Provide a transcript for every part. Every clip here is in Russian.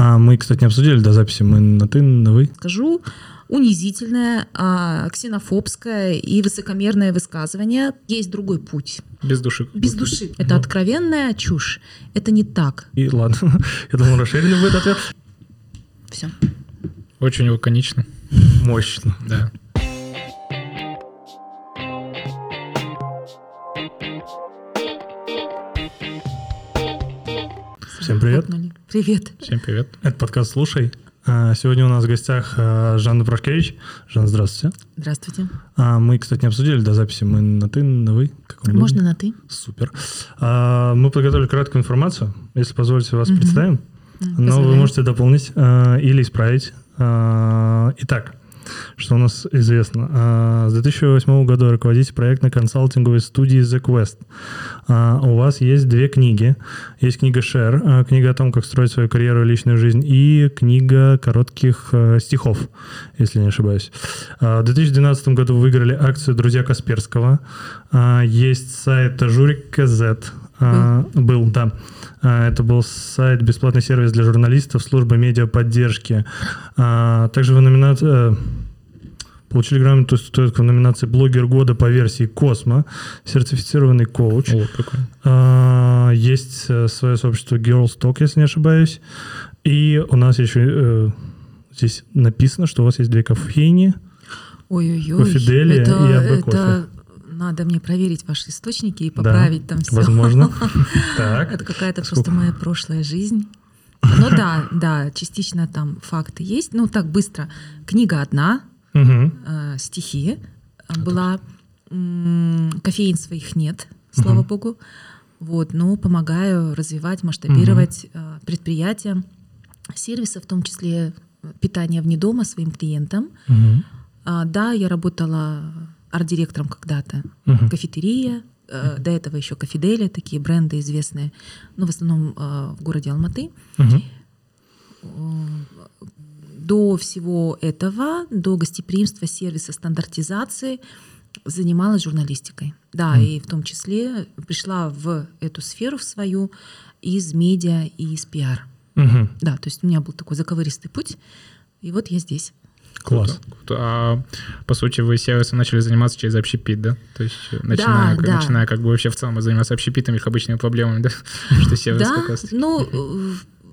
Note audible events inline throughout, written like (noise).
А мы, кстати, не обсудили до записи. Мы на ты, на вы. Скажу унизительное, а, ксенофобское и высокомерное высказывание. Есть другой путь. Без души. Без души. Это откровенная чушь. Это не так. И ладно. (laughs) Я думал, расширенный будет ответ. Все. Очень лаконично. Мощно. Да. Привет. Всем привет. Это подкаст «Слушай». А, Сегодня у нас в гостях а, Жанна Прошкевич. Жанна, здравствуйте. Здравствуйте. А, Мы, кстати, не обсудили до записи. Мы на ты, на вы? Как вам Можно на ты? Супер. Мы подготовили краткую информацию. Если позволите, вас Мгм. представим. Но вы можете дополнить или исправить. Итак, что у нас известно? А, С 2008 года руководите проектно-консалтинговой студии The Quest. А, У вас есть две книги. Есть книга Share, а, книга о том, как строить свою карьеру и личную жизнь, и книга коротких э, стихов, если не ошибаюсь. А, В 2012 году вы выиграли акцию «Друзья Касперского». А, Есть сайт Журик КЗ. А, Был, да. А, Это был сайт, бесплатный сервис для журналистов, служба медиаподдержки. А, Также вы номинация... Получили грамотную статуэтку в номинации «Блогер года» по версии «Космо», сертифицированный коуч. О, прикольно. А, Есть э, свое сообщество Girls Talk, если не ошибаюсь. И у нас еще э, здесь написано, что у вас есть две кофейни. Ой-ой-ой. Кофеделия это, и АБ это надо мне проверить ваши источники и поправить там все. Возможно. (laughs) Это какая-то просто моя прошлая жизнь. Ну да, да, частично там факты есть. Ну так быстро. Книга одна, э, стихи была. М, Кофеин своих нет, слава богу. Вот, но помогаю развивать, масштабировать э, предприятия, сервисы, в том числе э, питание вне дома своим клиентам. А, да, я работала арт-директором когда-то. Мгм. Кафетерия, э, до этого еще кафеделия, такие бренды известные, но в основном э, в городе Алматы. Мгм. До всего этого, до гостеприимства, сервиса, стандартизации занималась журналистикой. Да, Мгм. и в том числе пришла в эту сферу в свою из медиа и из пиар. Мгм. Да, то есть у меня был такой заковыристый путь, и вот я здесь. Класс. Круто. А по сути вы сервисом начали заниматься через общепит, да? То есть э, начиная, как, да. начиная как бы вообще в целом заниматься общепитом, их обычными проблемами, да? (laughs) Что сервис Да, как раз. ну,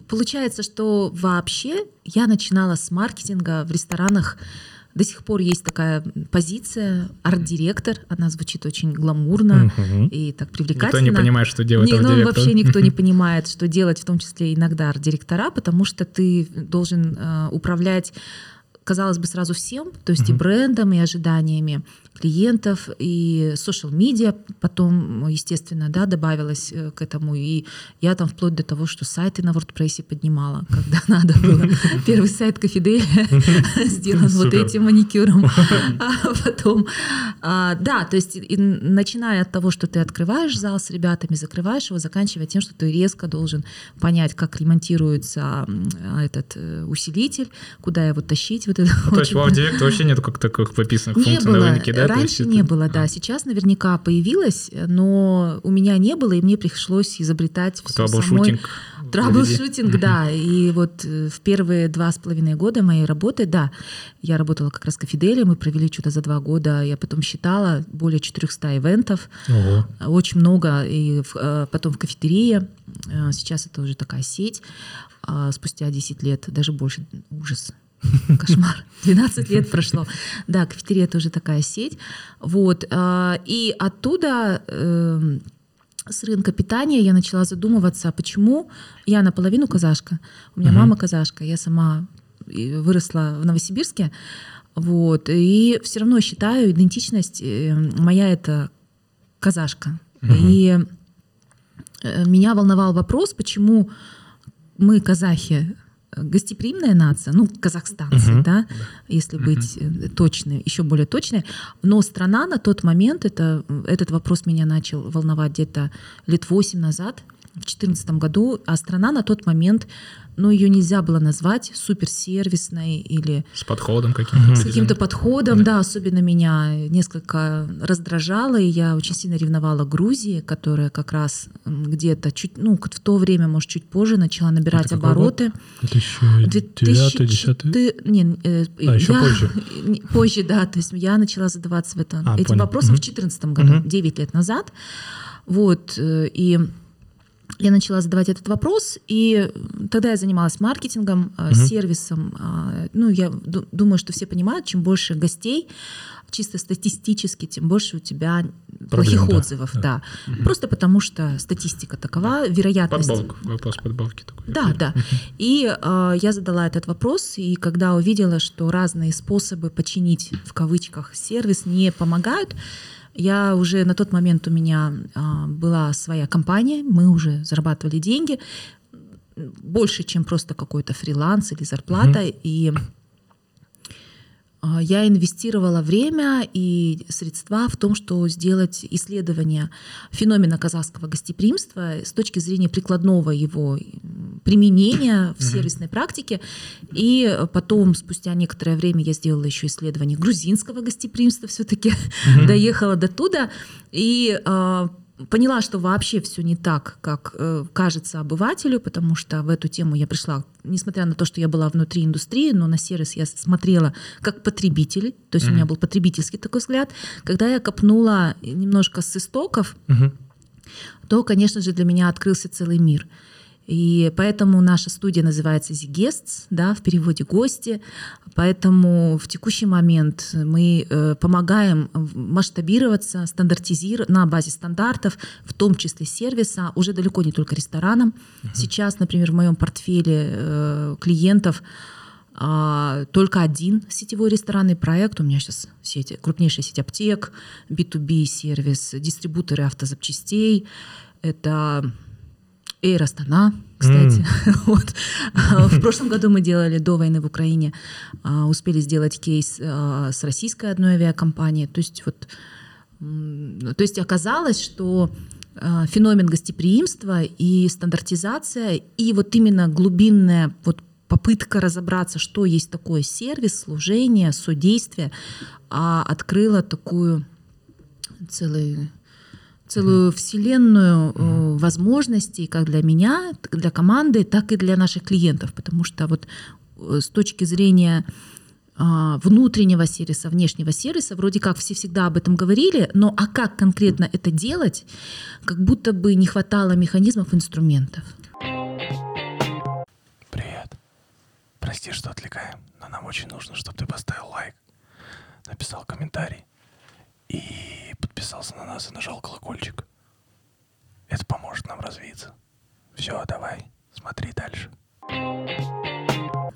получается, что вообще я начинала с маркетинга в ресторанах. До сих пор есть такая позиция арт-директор. Она звучит очень гламурно Мгм. и так Никто привлекательно. не понимает, что делать Не, ну, арт-директор. вообще никто не (laughs) понимает, что делать, в том числе иногда арт-директора, потому что ты должен э, управлять, казалось бы, сразу всем, то есть и Мгм. брендом, и ожиданиями клиентов, и social медиа потом, естественно, да, добавилось э, к этому. И я там вплоть до того, что сайты на WordPress поднимала, (laughs) когда надо было. Первый сайт Кофеделия (laughs) сделан вот этим маникюром. (laughs) А потом, а, да, то есть и начиная от того, что ты открываешь зал с ребятами, закрываешь его, заканчивая тем, что ты резко должен понять, как ремонтируется этот э, усилитель, куда его тащить. Вот это Ну, то есть в Директ вообще нету как таких прописанных не функций на было. рынке, да? То есть Раньше это- не было, да. А, Сейчас наверняка появилось, но у меня не было, и мне пришлось изобретать все самой. Траблшутинг. Да. (laughs) И вот э, в первые два с половиной года моей работы, да, я работала как раз в Кафеделе, мы провели что-то за два года, я потом считала более 400 ивентов, Ого. очень много, и в- э, потом в кафетерии, Э, сейчас это уже такая сеть, А спустя 10 лет, даже больше, ужас, (laughs) кошмар, 12 лет прошло. Да, кафетерия тоже такая сеть. Вот. а, И оттуда эм, с рынка питания я начала задумываться, почему я наполовину казашка. У меня мама казашка, я сама и выросла в Новосибирске. Вот. И все равно считаю, идентичность э, моя это казашка. И э, меня волновал вопрос, почему мы, казахи, э, гостеприимная нация, ну, казахстанцы, Мгм. да, если быть э, точной, еще более точной, но страна на тот момент, это, этот вопрос меня начал волновать где-то лет восемь назад, в 2014 году, а страна на тот момент, ну, ее нельзя было назвать суперсервисной или С подходом каким-то. с каким-то подходом, да. особенно меня несколько раздражало, и я очень сильно ревновала Грузии, которая как раз где-то чуть, ну, в то время, может, чуть позже начала набирать год? обороты. 2009 10 Ты- не, э, А, еще я- позже. (laughs) позже, да, то есть я начала задаваться в это, А, этим понял. вопросом Мгм. в 2014 году, Мгм. 9 лет назад. Вот, э, и я начала задавать этот вопрос, и тогда я занималась маркетингом, э, Мгм. сервисом. А, Ну, я ду- думаю, что все понимают, чем больше гостей, чисто статистически, тем больше у тебя плохих да, отзывов. да. Да. Просто потому что статистика такова, вероятность... Подбавка, вопрос подбавки такой. Да, да. И э, я задала этот вопрос, и когда увидела, что разные способы починить в кавычках сервис не помогают, я уже на тот момент у меня а, была своя компания, мы уже зарабатывали деньги больше, чем просто какой-то фриланс или зарплата, и а, я инвестировала время и средства в том, что сделать исследование феномена казахского гостеприимства с точки зрения прикладного его применения в сервисной практике. И потом, спустя некоторое время, я сделала еще исследование грузинского гостеприимства, все-таки (laughs) доехала до туда. И а, поняла, что вообще все не так, как э, кажется обывателю, потому что в эту тему я пришла, несмотря на то, что я была внутри индустрии, но на сервис я смотрела как потребитель, то есть у меня был потребительский такой взгляд. Когда я копнула немножко с истоков, Мгм. то, конечно же, для меня открылся целый мир. И поэтому наша студия называется Guests, да, в переводе «гости». Поэтому в текущий момент мы э, помогаем масштабироваться, стандартизировать на базе стандартов, в том числе сервиса, уже далеко не только ресторанам. Сейчас, например, в моем портфеле э, клиентов а, только один сетевой ресторанный проект. У меня сейчас сеть, крупнейшая сеть аптек, B2B сервис, дистрибуторы автозапчастей. Это Эйр Астана, кстати. (laughs) Вот. А, В прошлом году мы делали до войны в Украине, а, успели сделать кейс а, с российской одной авиакомпанией. То есть вот, то есть оказалось, что феномен гостеприимства и стандартизация, и вот именно глубинная вот попытка разобраться, что есть такое сервис, служение, содействие, открыла такую целый целую вселенную э, возможностей как для меня, для команды, так и для наших клиентов, потому что вот э, с точки зрения а, внутреннего сервиса, внешнего сервиса, вроде как все всегда об этом говорили, но а как конкретно это делать, как будто бы не хватало механизмов, инструментов. Привет. Прости, что отвлекаем, но нам очень нужно, чтобы ты поставил лайк, написал комментарий и подписался на нас и нажал колокольчик. Это поможет нам развиться. Все, давай, смотри дальше.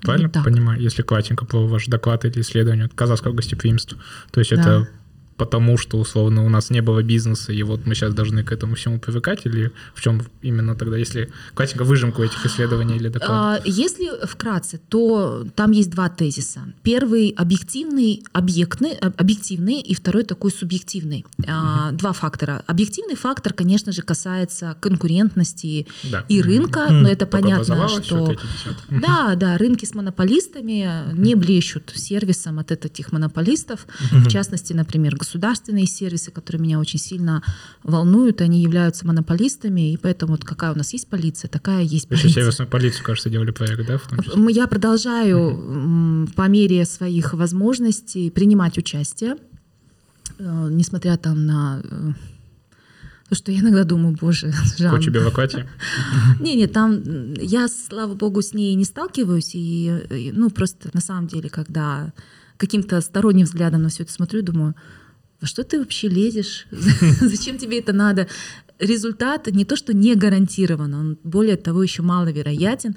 Правильно так. понимаю, если кратенько про ваш доклад или исследование казахского гостеприимства? То есть это Да. Потому, что условно у нас не было бизнеса, и вот мы сейчас должны к этому всему привыкать, или в чем именно тогда, если кратенько выжимку этих исследований или докладов? А, Если вкратце, то там есть два тезиса. Первый объективный, объектный, об- объективный, и второй такой субъективный. А, Два фактора. Объективный фактор, конечно же, касается конкурентности Да. и рынка, но это Только понятно, что да, да, рынки с монополистами не блещут сервисом от этих монополистов. В частности, например, государственные сервисы, которые меня очень сильно волнуют, они являются монополистами, и поэтому вот какая у нас есть полиция, такая есть Еще полиция. сервисную полицию, кажется, делали проект, да? В том числе? М, Я продолжаю м, по мере своих возможностей принимать участие, э, несмотря там на э, то, что я иногда думаю, боже, Жан, Куча бюрократии. не, не, там я, слава богу, с ней не сталкиваюсь. И, и, ну, просто на самом деле, когда каким-то сторонним взглядом на все это смотрю, думаю, во что ты вообще лезешь? (laughs) Зачем тебе это надо? Результат не то, что не гарантирован, он более того еще маловероятен.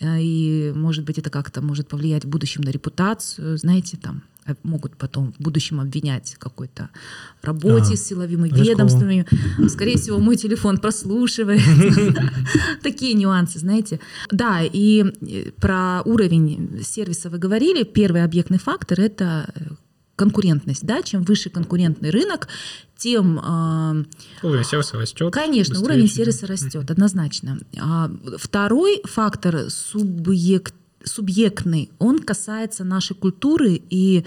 Э, И, может быть, это как-то может повлиять в будущем на репутацию. Знаете, там э, могут потом в будущем обвинять какой-то работе А, с силовыми ведомствами. Скорее всего, мой телефон прослушивает. (laughs) Такие нюансы, знаете. Да, и э, про уровень сервиса вы говорили. Первый объектный фактор — это конкурентность, да, чем выше конкурентный рынок, тем э, Уровень сервиса растет. Конечно, быстрее, уровень сервиса растет, однозначно. А второй фактор субъект субъектный, он касается нашей культуры, и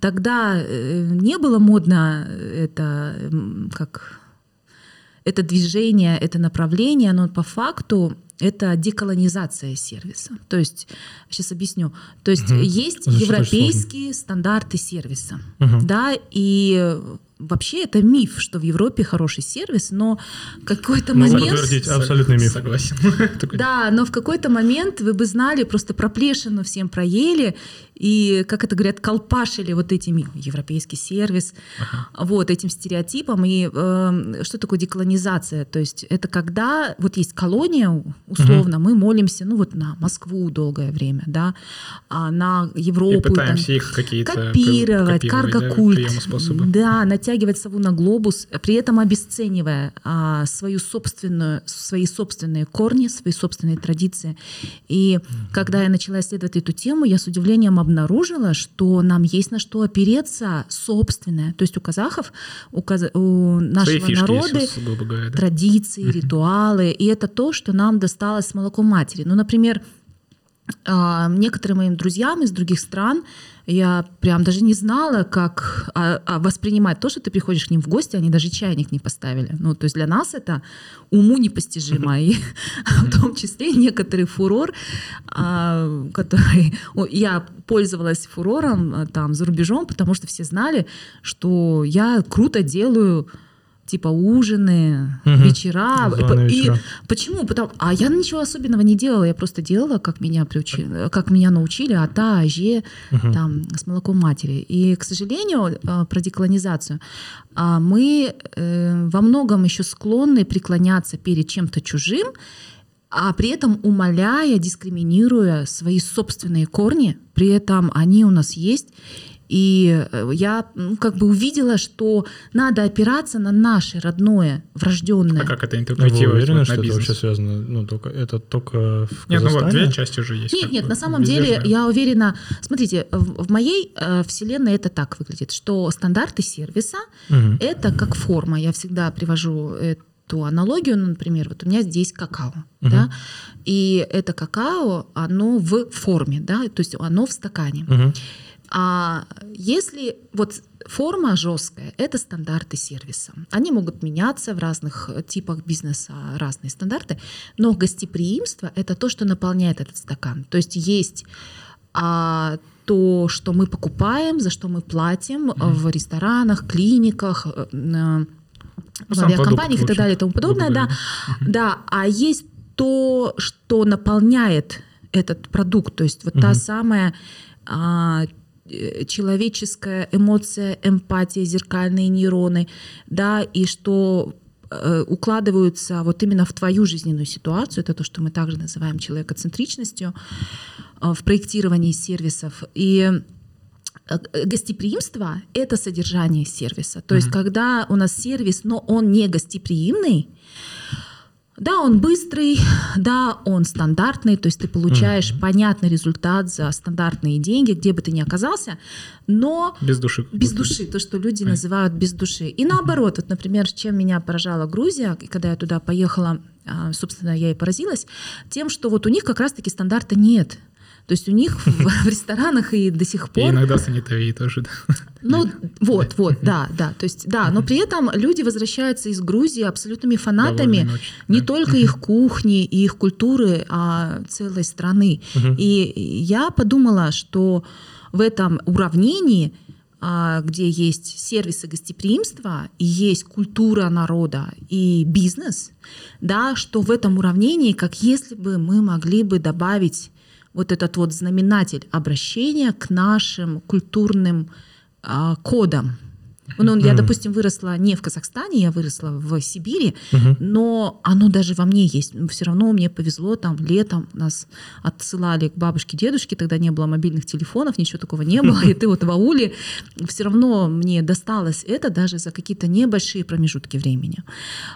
тогда э, не было модно это как это движение, это направление, но по факту это деколонизация сервиса. То есть, сейчас объясню. То есть Мгм. есть очень европейские стандарты сервиса, Мгм. да, и вообще это миф, что в Европе хороший сервис, но какой-то Могу момент... подтвердить. Абсолютный миф. Согласен. (laughs) Да, но в какой-то момент вы бы знали, просто проплешину всем проели, и, как это говорят, колпашили вот этими европейский сервис, вот этим стереотипом. И э, что такое деколонизация? То есть это когда вот есть колония, условно, мы молимся, ну вот на Москву долгое время, да, а на И Европу. там, пытаемся их какие-то копировать, да, карго-культ, приемы, способы. Натягивать сову на глобус, при этом обесценивая а, свою собственную, свои собственные корни, свои собственные традиции. И когда я начала исследовать эту тему, я с удивлением обнаружила, что нам есть на что опереться собственное. То есть у казахов, у, каза- у Свои нашего фишки народа есть, говоря. да. традиции, ритуалы, и это то, что нам досталось с молоком матери. Ну, например, а, некоторым моим друзьям из других стран я прям даже не знала, как а, а, воспринимать то, что ты приходишь к ним в гости, они даже чайник не поставили. Ну, то есть для нас это уму непостижимо. И (laughs) в том числе некоторый фурор, а, который... Я пользовалась фурором а, там за рубежом, потому что все знали, что я круто делаю типа ужины, Мгм. вечера. Званые И вечера. Почему? Потому, а я ничего особенного не делала, я просто делала, как меня приучили, как меня научили, ата, аже, Мгм. там, с молоком матери. И, к сожалению, э, про деколонизацию, а, мы э, во многом еще склонны преклоняться перед чем-то чужим, а при этом умоляя, дискриминируя свои собственные корни, при этом они у нас есть. И э, я ну, как бы увидела, что надо опираться на наше родное, врожденное. А как это Вы интерпретировать уверены, вот что на это вообще бизнес? связано? Ну, только, это только в Нет, ну вот Казахстане? две части уже есть. Нет, нет, на самом Везде деле же. я уверена. Смотрите, в, в моей э, вселенной это так выглядит, что стандарты сервиса Мгм. это как форма. Я всегда привожу эту аналогию, ну, например, вот у меня здесь какао, Мгм. да, и это какао, оно в форме, да, то есть оно в стакане. Мгм. А если вот форма жесткая, это стандарты сервиса. Они могут меняться в разных типах бизнеса, разные стандарты, но гостеприимство это то, что наполняет этот стакан. То есть есть а, то, что мы покупаем, за что мы платим э, в ресторанах, клиниках, на- в авиакомпаниях и так далее и тому подобное, да. говоря. Да, а есть то, что наполняет этот продукт, то есть вот та Мгм. самая а, человеческая эмоция, эмпатия, зеркальные нейроны, да, и что э, укладываются вот именно в твою жизненную ситуацию, это то, что мы также называем человекоцентричностью э, в проектировании сервисов. И э, гостеприимство — это содержание сервиса. То есть когда у нас сервис, но он не гостеприимный, да, он быстрый, да, он стандартный, то есть ты получаешь понятный результат за стандартные деньги, где бы ты ни оказался, но Без души. без души, то, что люди Понятно. называют без души. И наоборот, вот, например, чем меня поражала Грузия, и когда я туда поехала, а, собственно, я и поразилась, тем, что вот у них как раз-таки стандарта нет. То есть у них (laughs) в, ресторанах и до сих И пор... иногда санитарии тоже, да. Ну, вот, вот, да, да. То есть, да, но при этом люди возвращаются из Грузии абсолютными фанатами не только их кухни и их культуры, а целой страны. И я подумала, что в этом уравнении, а, где есть сервисы гостеприимства, и есть культура народа и бизнес, да, что в этом уравнении, как если бы мы могли бы добавить вот этот вот знаменатель обращения к нашим культурным а, кодам. Ну, я, Мгм. допустим, выросла не в Казахстане, я выросла в Сибири, Мгм. но оно даже во мне есть. Все равно мне повезло, там летом нас отсылали к бабушке, дедушке, тогда не было мобильных телефонов, ничего такого не было, (laughs) и ты вот в ауле, все равно мне досталось это даже за какие-то небольшие промежутки времени.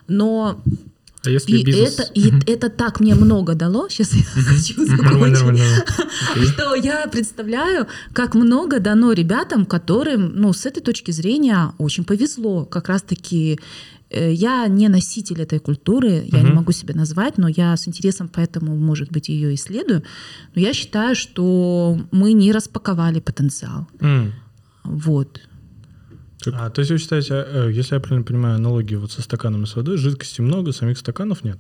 Но А если И бизнес... это, и это так мне много дало. Сейчас я хочу закончить. Что я представляю, как много дано ребятам, которым, ну, с этой точки зрения очень повезло. Как раз-таки э, я не носитель этой культуры, я не могу себя назвать, но я с интересом поэтому, может быть, ее исследую. Но я считаю, что мы не распаковали потенциал. М. Вот. А, то есть вы считаете, э, если я правильно понимаю аналогию вот со стаканами с водой, жидкости много, самих стаканов нет?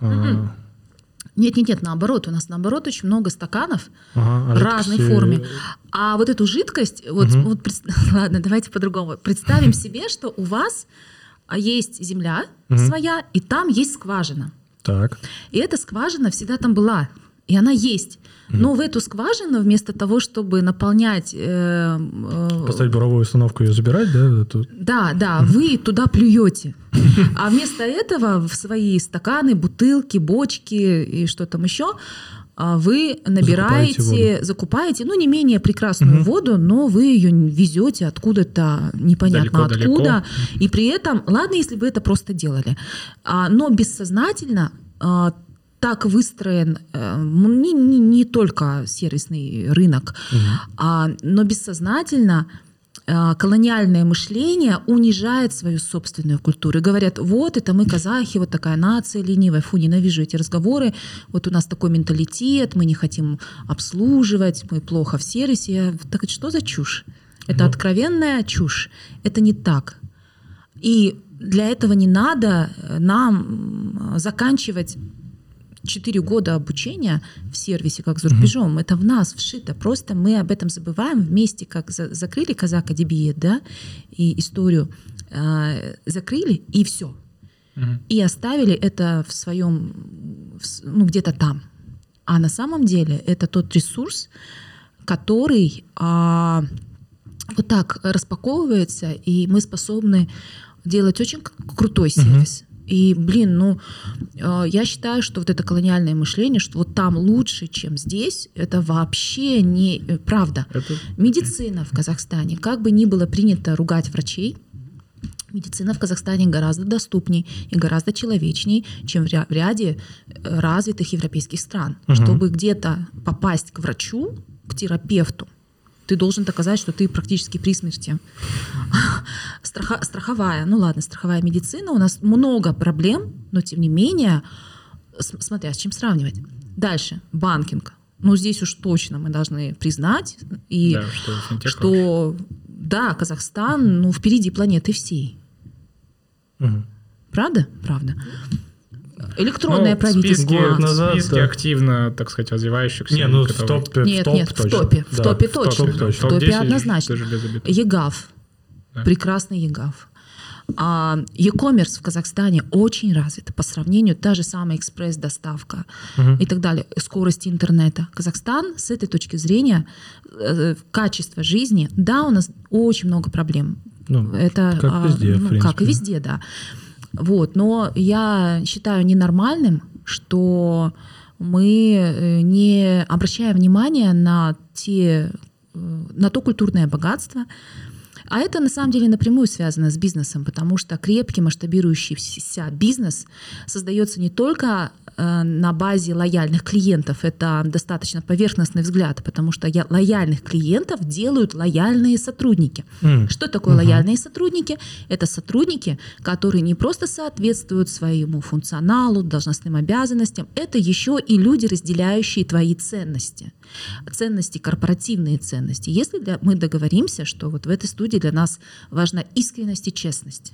А, Нет-нет-нет, наоборот, у нас наоборот очень много стаканов, ага, а разной жидкости- форме. А вот эту жидкость, вот, Мгм. вот (laughs) ладно, давайте по-другому. Представим себе, что у вас а, есть земля Мгм. своя, и там есть скважина. Так. И эта скважина всегда там была, и она есть. Но в эту скважину вместо того, чтобы наполнять... э, э, Поставить буровую установку и ее забирать, да? эту- да, да, вы туда плюете. А вместо этого в свои стаканы, бутылки, бочки и что там еще а, вы набираете, Закупаете закупаете, ну, не менее прекрасную Мгм. воду, но вы ее везете откуда-то непонятно Далеко-далеко. откуда. И при этом, ладно, если вы это просто делали, а, но бессознательно а, так выстроен э, не, не- не только сервисный рынок, а, но бессознательно э, колониальное мышление унижает свою собственную культуру. И говорят, вот это мы казахи, вот такая нация ленивая, фу, ненавижу эти разговоры, вот у нас такой менталитет, мы не хотим обслуживать, мы плохо в сервисе. Так это что за чушь? Это Ну. откровенная чушь. Это не так. И для этого не надо э, нам заканчивать 4 года обучения в сервисе, как за рубежом. Это в нас вшито. Просто мы об этом забываем вместе, как за- закрыли казака Дебие, да, и историю э, закрыли, и все. Мгм. И оставили это в своем, в ну, где-то там. А на самом деле это тот ресурс, который а, вот так распаковывается, и мы способны делать очень крутой сервис. И, блин, ну, э, я считаю, что вот это колониальное мышление, что вот там лучше, чем здесь, это вообще не э, правда. Это Медицина в Казахстане, как бы ни было принято ругать врачей, медицина в Казахстане гораздо доступней и гораздо человечней, чем в ря- в ряде э, развитых европейских стран. Мгм. Чтобы где-то попасть к врачу, к терапевту, ты должен доказать, что ты практически при смерти. (laughs) Страха- страховая, ну ладно, страховая медицина, у нас много проблем, но тем не менее, смотря с чем сравнивать. Дальше, банкинг. Ну, здесь уж точно мы должны признать, и да, что что да, Казахстан ну, впереди планеты всей. Мгм. Правда? Правда. Электронное Ну, правительство. Списки, Год назад, списки да. активно, так сказать, развивающихся. Не, ну в топе, в Нет, топ нет, в точно. топе, в Да, топе в топ точно. точно. В топе 10 однозначно. ЕГАВ. Да. Прекрасный ЕГАВ. А e-commerce в Казахстане очень развит по сравнению та же самая экспресс-доставка Мгм. и так далее, скорости интернета. Казахстан с этой точки зрения э, качество жизни, да, у нас очень много проблем. Ну, Это как а, везде, в ну, принципе. как и везде, да. Вот, но я считаю ненормальным, что мы э, не обращаем внимания на те, э, на то культурное богатство, а это на самом деле напрямую связано с бизнесом, потому что крепкий масштабирующийся бизнес создается не только э, на базе лояльных клиентов, это достаточно поверхностный взгляд, потому что я- лояльных клиентов делают лояльные сотрудники. М. Что такое Мгм. лояльные сотрудники? Это сотрудники, которые не просто соответствуют своему функционалу, должностным обязанностям, это еще и люди, разделяющие твои ценности. Ценности, корпоративные ценности. Если для- мы договоримся, что вот в этой студии для нас важна искренность и честность,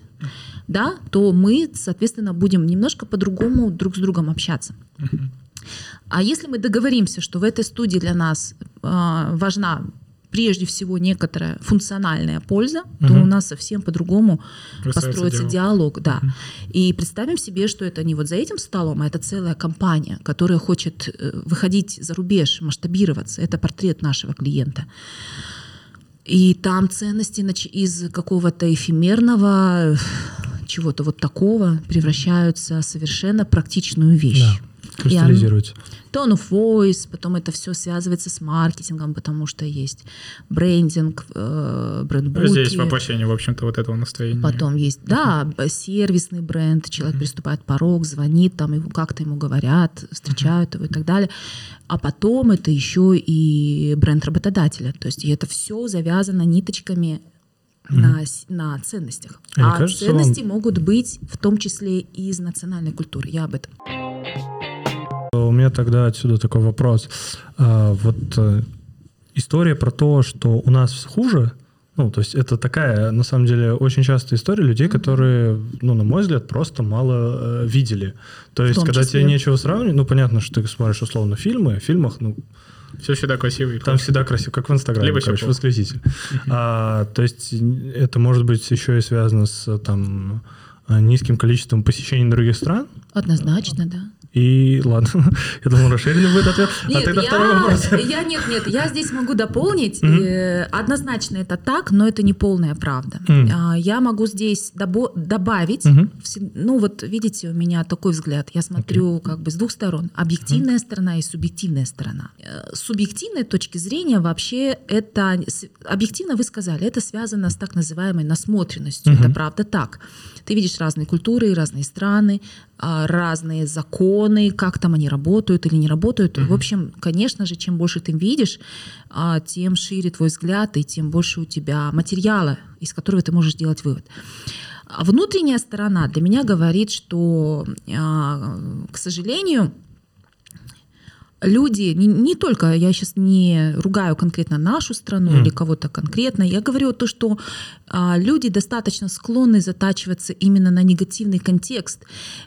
да, то мы, соответственно, будем немножко по-другому друг с другом общаться. А если мы договоримся, что в этой студии для нас э, важна прежде всего некоторая функциональная польза, то Мгм. у нас совсем по-другому построится диалог. да. И представим себе, что это не вот за этим столом, а это целая компания, которая хочет э, выходить за рубеж, масштабироваться. Это портрет нашего клиента. И там ценности из какого-то эфемерного э, чего-то вот такого превращаются в совершенно практичную вещь. Да. Кристаллизируется. Tone of voice, потом это все связывается с маркетингом, потому что есть брендинг, э, брендбуки. Здесь воплощение, в общем-то, вот этого настроения. Потом есть, да, сервисный бренд, человек приступает порог, звонит, там ему как-то ему говорят, встречают его и так далее. А потом это еще и бренд работодателя. То есть и это все завязано ниточками на, с- на ценностях. А А, кажется ценности вам- могут быть в том числе и из национальной культуры. Я об этом. У меня тогда отсюда такой вопрос. А, вот э, история про то, что у нас хуже, ну, то есть это такая, на самом деле, очень частая история людей, которые, ну, на мой взгляд, просто мало э, видели. То есть, когда числе. тебе нечего сравнивать, ну, понятно, что ты смотришь условно фильмы, в фильмах, ну, Все всегда красиво. там всегда красиво, как в Инстаграме, Либо короче, восклицитель. А, то есть это может быть еще и связано с там э, низким количеством посещений других стран. Однозначно, да. И ладно, (laughs) я думал, расширенный будет ответ. а Нет, тогда я, второй вопрос. я нет, нет, я здесь могу дополнить. Э, Однозначно это так, но это не полная правда. А, Я могу здесь добо- добавить. Все- Ну вот видите, у меня такой взгляд. Я смотрю как бы с двух сторон: объективная сторона и субъективная сторона. Э, С субъективной точки зрения вообще это объективно вы сказали, это связано с так называемой насмотренностью. Мгм. Это правда так. Ты видишь разные культуры, разные страны, а, разные законы, как там они работают или не работают. В общем, конечно же, чем больше ты видишь, а, тем шире твой взгляд и тем больше у тебя материала, из которого ты можешь делать вывод. А Внутренняя сторона для меня говорит, что, а, к сожалению, люди, не, не только, я сейчас не ругаю конкретно нашу страну Мгм. или кого-то конкретно, я говорю то, что а, люди достаточно склонны затачиваться именно на негативный контекст.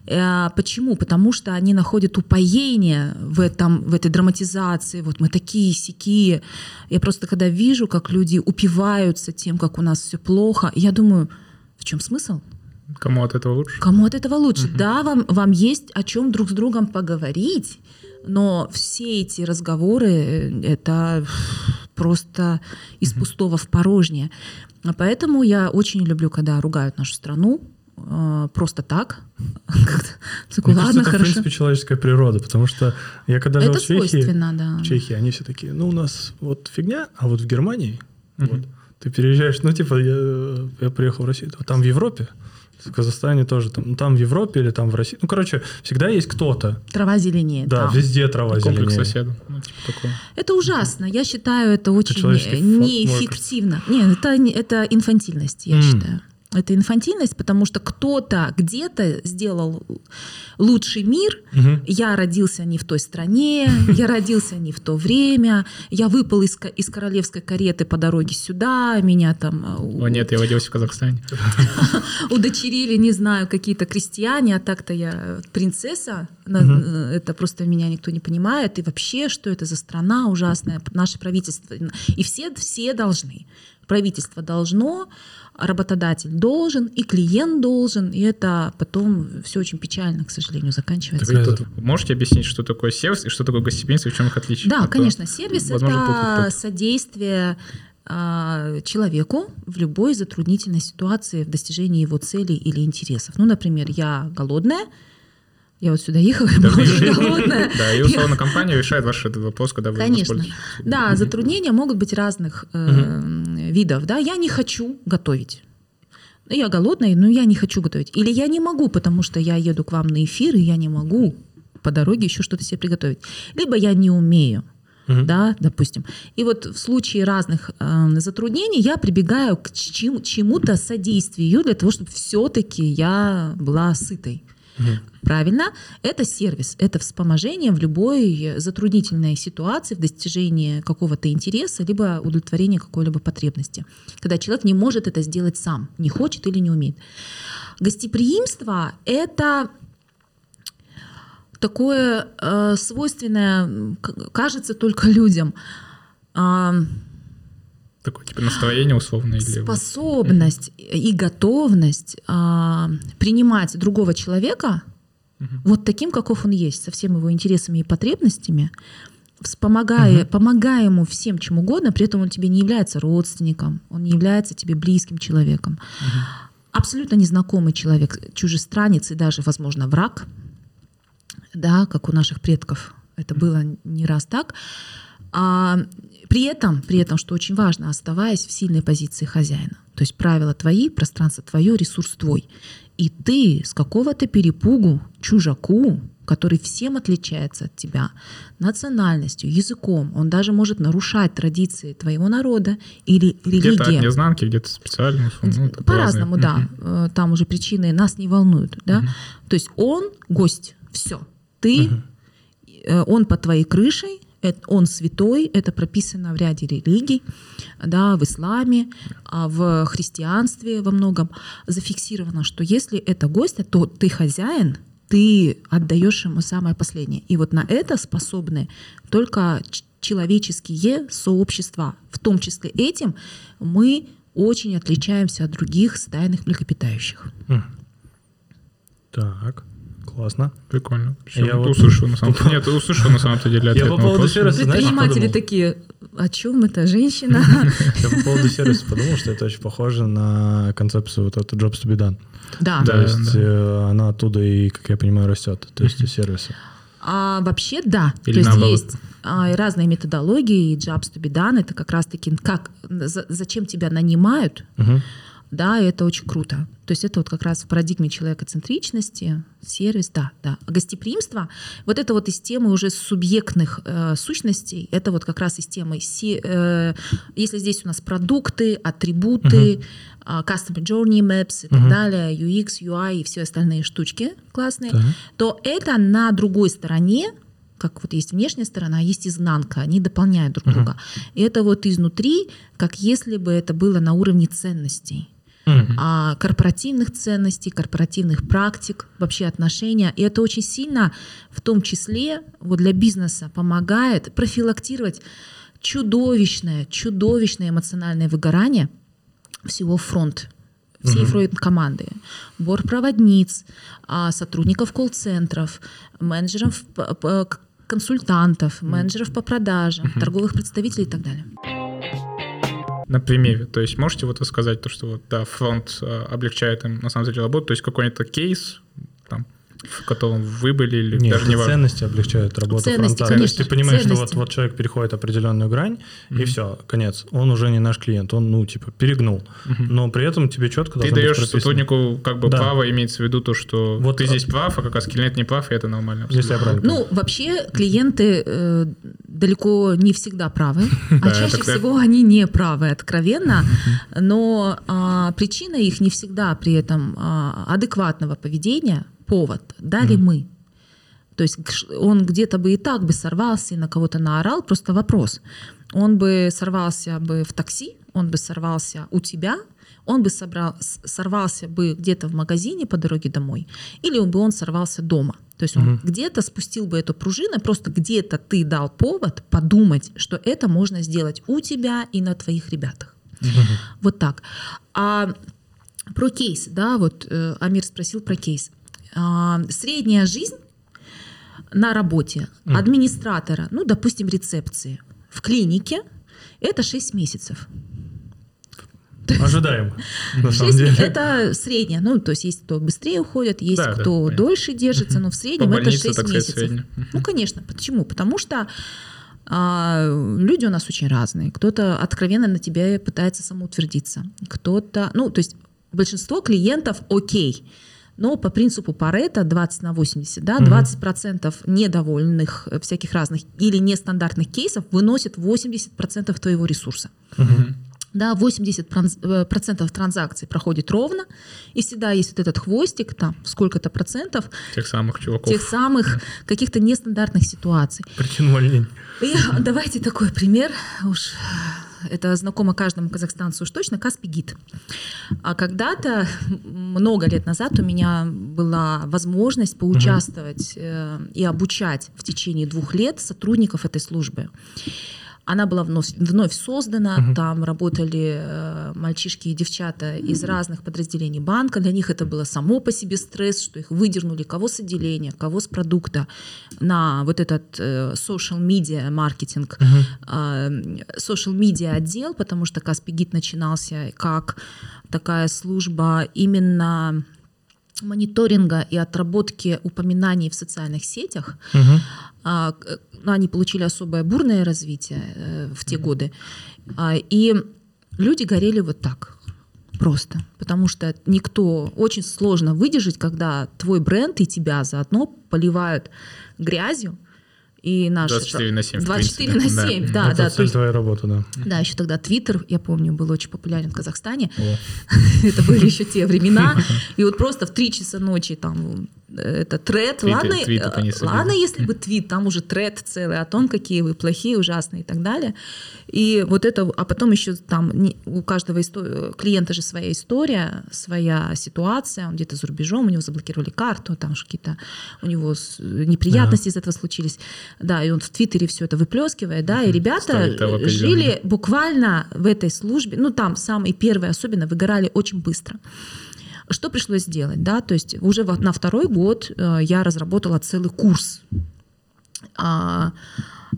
Э, почему? Потому что они находят упоение в, этом, в этой драматизации. Вот мы такие сякие. Я просто когда вижу, как люди упиваются тем, как у нас все плохо, я думаю, в чем смысл? Кому от этого лучше? Кому от этого лучше? Да, вам, вам есть о чем друг с другом поговорить, но все эти разговоры э, это просто из пустого в порожнее. А Поэтому я очень люблю, когда ругают нашу страну э, просто так. (laughs) Такой, Мне кажется, Ладно, это, в хорошо. принципе, человеческая природа, потому что я когда жил Это в Чехии, да. в Чехии, они все такие, ну, у нас вот фигня, а вот в Германии, Мгм. вот, ты переезжаешь, ну, типа, я, я приехал в Россию, там в Европе, в Казахстане тоже, там, ну, там в Европе или там в России, ну, короче, всегда есть кто-то, Трава зеленее. да, там. везде трава Комплекс зеленее. соседа. Ну, типа. Это ужасно. Я считаю, это очень фон- неэффективно. Нет, это, это инфантильность, я М. считаю. Это инфантильность, потому что кто-то где-то сделал лучший мир. Мгм. Я родился не в той стране, (laughs) я родился не в то время, я выпал из, из королевской кареты по дороге сюда, меня там у- О, нет, я родился в Казахстане. (laughs) удочерили, не знаю, какие-то крестьяне, а так-то я принцесса. Э, Это просто меня никто не понимает. И вообще, что это за страна ужасная, наше правительство. И все, все должны. Правительство должно, работодатель должен, и клиент должен. И это потом все очень печально, к сожалению, заканчивается. Так вы тут можете объяснить, что такое сервис и что такое гостеприимство, и в чем их отличие? Да, А то, конечно, сервис возможно, это кто-то. содействие а, человеку в любой затруднительной ситуации в достижении его целей или интересов. Ну, например, я голодная, я вот сюда ехала, я была очень голодная. Да, и условно компания решает ваш этот вопрос, когда вы Конечно. Да, затруднения могут быть разных э, видов. Да, я не хочу готовить. Ну, Я голодная, но я не хочу готовить. Или я не могу, потому что я еду к вам на эфир, и я не могу по дороге еще что-то себе приготовить. Либо я не умею. Мгм. Да, допустим. И вот в случае разных э, затруднений я прибегаю к чему- чему-то содействию для того, чтобы все-таки я была сытой. Мгм. Правильно? Это сервис, это вспоможение в любой затруднительной ситуации в достижении какого-то интереса, либо удовлетворения какой-либо потребности. Когда человек не может это сделать сам, не хочет или не умеет. Гостеприимство — это такое э, свойственное, кажется, только людям. Такое типа настроение условно или... способность и готовность а, принимать другого человека Мгм. вот таким, каков он есть, со всеми его интересами и потребностями, вспомогая, помогая ему всем чем угодно, при этом он тебе не является родственником, он не является тебе близким человеком. Абсолютно незнакомый человек, чужестранец и даже, возможно, враг. да, как у наших предков. Это было не раз так. А при этом, при этом, что очень важно, оставаясь в сильной позиции хозяина. То есть правила твои, пространство твое, ресурс твой. И ты с какого-то перепугу чужаку, который всем отличается от тебя, национальностью, языком, он даже может нарушать традиции твоего народа или Где-то от религии. незнанки, где-то специально. ну, По-разному, да. Э, Там уже причины нас не волнуют, да. То есть он гость, все. Ты, э, он под твоей крышей, он святой, это прописано в ряде религий, да, в исламе, а в христианстве во многом зафиксировано, что если это гость, то ты хозяин, ты отдаешь ему самое последнее. И вот на это способны только человеческие сообщества. В том числе этим мы очень отличаемся от других стайных млекопитающих. Так, классно. Прикольно. Я Я вот- услышал на самом деле. Нет, услышал на самом деле ответ по на поводу сервиса, Предприниматели такие, о чем эта женщина? (laughs) Я по поводу сервиса подумал, что это очень похоже на концепцию вот эту Jobs to be done. Да. То есть э, она оттуда и, как я понимаю, растет. То есть и сервисы. А вообще да. Или То есть наоборот. есть а, и разные методологии, и jobs to be done, это как раз-таки как, за- зачем тебя нанимают, Мгм. Да, и это очень круто. То есть это вот как раз в парадигме человекоцентричности, сервис, да, да. А Гостеприимство, вот это вот из темы уже субъектных э, сущностей, это вот как раз из темы, се- э, если здесь у нас продукты, атрибуты, а, customer journey maps и так Мгм. далее, UX, UI и все остальные штучки классные, Так. то это на другой стороне, как вот есть внешняя сторона, а есть изнанка, они дополняют друг друга. И это вот изнутри, как если бы это было на уровне ценностей А, корпоративных ценностей, корпоративных практик, вообще отношения. И это очень сильно, в том числе, вот для бизнеса помогает профилактировать чудовищное, чудовищное эмоциональное выгорание всего фронт всей Мгм. фронт команды, бортпроводниц, а, сотрудников колл-центров, менеджеров, консультантов, менеджеров по продажам, торговых представителей и так далее. На примере. То есть можете вот рассказать то, что вот, да, фронт э, облегчает им на самом деле работу, то есть какой-то кейс, в котором вы были или Нет, даже не важно. ценности облегчают работу Ценности, фронта. То есть конечно, ты понимаешь, что вот, ценности. вот человек переходит определенную грань, и все, конец. Он уже не наш клиент, он, ну, типа, перегнул. Но при этом тебе четко Ты даешь прописано. сотруднику как бы Да. право, имеется в виду то, что Вот, ты а- здесь прав, а как раз клиент не прав, и это нормально. Если я правильно Ну, вообще клиенты э, далеко не всегда правы, (laughs) а чаще всего они не правы, откровенно. Но а, причина их не всегда при этом а, адекватного поведения, повод, дали мы. То есть он где-то бы и так бы сорвался и на кого-то наорал, просто вопрос. Он бы сорвался бы в такси, он бы сорвался у тебя, он бы собрал, сорвался бы где-то в магазине по дороге домой, или бы он сорвался дома. То есть он где-то спустил бы эту пружину, просто где-то ты дал повод подумать, что это можно сделать у тебя и на твоих ребятах. Вот так. А про кейс, да, вот э, Амир спросил про кейс. А, средняя жизнь на работе администратора, ну, допустим, рецепции в клинике, это 6 месяцев. (laughs) На самом деле. это средняя, ну, то есть есть кто быстрее уходит, есть Да, кто дольше держится, но в среднем По это больнице, 6 так сказать, месяцев. Ну, конечно. Почему? Потому что а, люди у нас очень разные. Кто-то откровенно на тебя пытается самоутвердиться. Кто-то... Ну, то есть большинство клиентов окей. Но по принципу Парета 20 на 80, да, 20% недовольных э, всяких разных или нестандартных кейсов выносит 80% твоего ресурса. Да, 80% пранз- э, процентов транзакций проходит ровно, и всегда есть вот этот хвостик, там, сколько-то процентов Тех самых чуваков. тех самых каких-то нестандартных ситуаций. Причин увольнений. (laughs) Давайте такой пример, уж это знакомо каждому казахстанцу уж точно, Каспи Гид. А когда-то, много лет назад, у меня была возможность поучаствовать э, и обучать в течение двух лет сотрудников этой службы. Она была вновь, вновь создана, там работали э, мальчишки и девчата из разных подразделений банка. Для них это было само по себе стресс, что их выдернули кого с отделения, кого с продукта на вот этот э, social media маркетинг, а, social media отдел, потому что Каспи Гид начинался как такая служба именно мониторинга и отработки упоминаний в социальных сетях, ну, они получили особое бурное развитие э, в те годы. А, И люди горели вот так просто, потому что никто очень сложно выдержать, когда твой бренд и тебя заодно поливают грязью. И наш 24 на 7, в 24 принципе, на да. 7, да, Это да. то цель есть- твоей работы, да. да, еще тогда Твиттер, я помню, был очень популярен в Казахстане. (laughs) Это были еще те времена. (laughs) И вот просто в 3 часа ночи там это тред. Твиты- ладно, твиты э, понесли. ладно, если бы твит, там уже тред целый о том, какие вы плохие, ужасные и так далее. И вот это, а потом еще там не- у каждого исто- клиента же своя история, своя ситуация, он где-то за рубежом, у него заблокировали карту, там что какие-то у него неприятности из этого случились. Да, и он в Твиттере все это выплескивает, да, и ребята жили буквально в этой службе, ну там самые первые особенно выгорали очень быстро. Что пришлось сделать, да, то есть уже на второй год э, я разработала целый курс. А,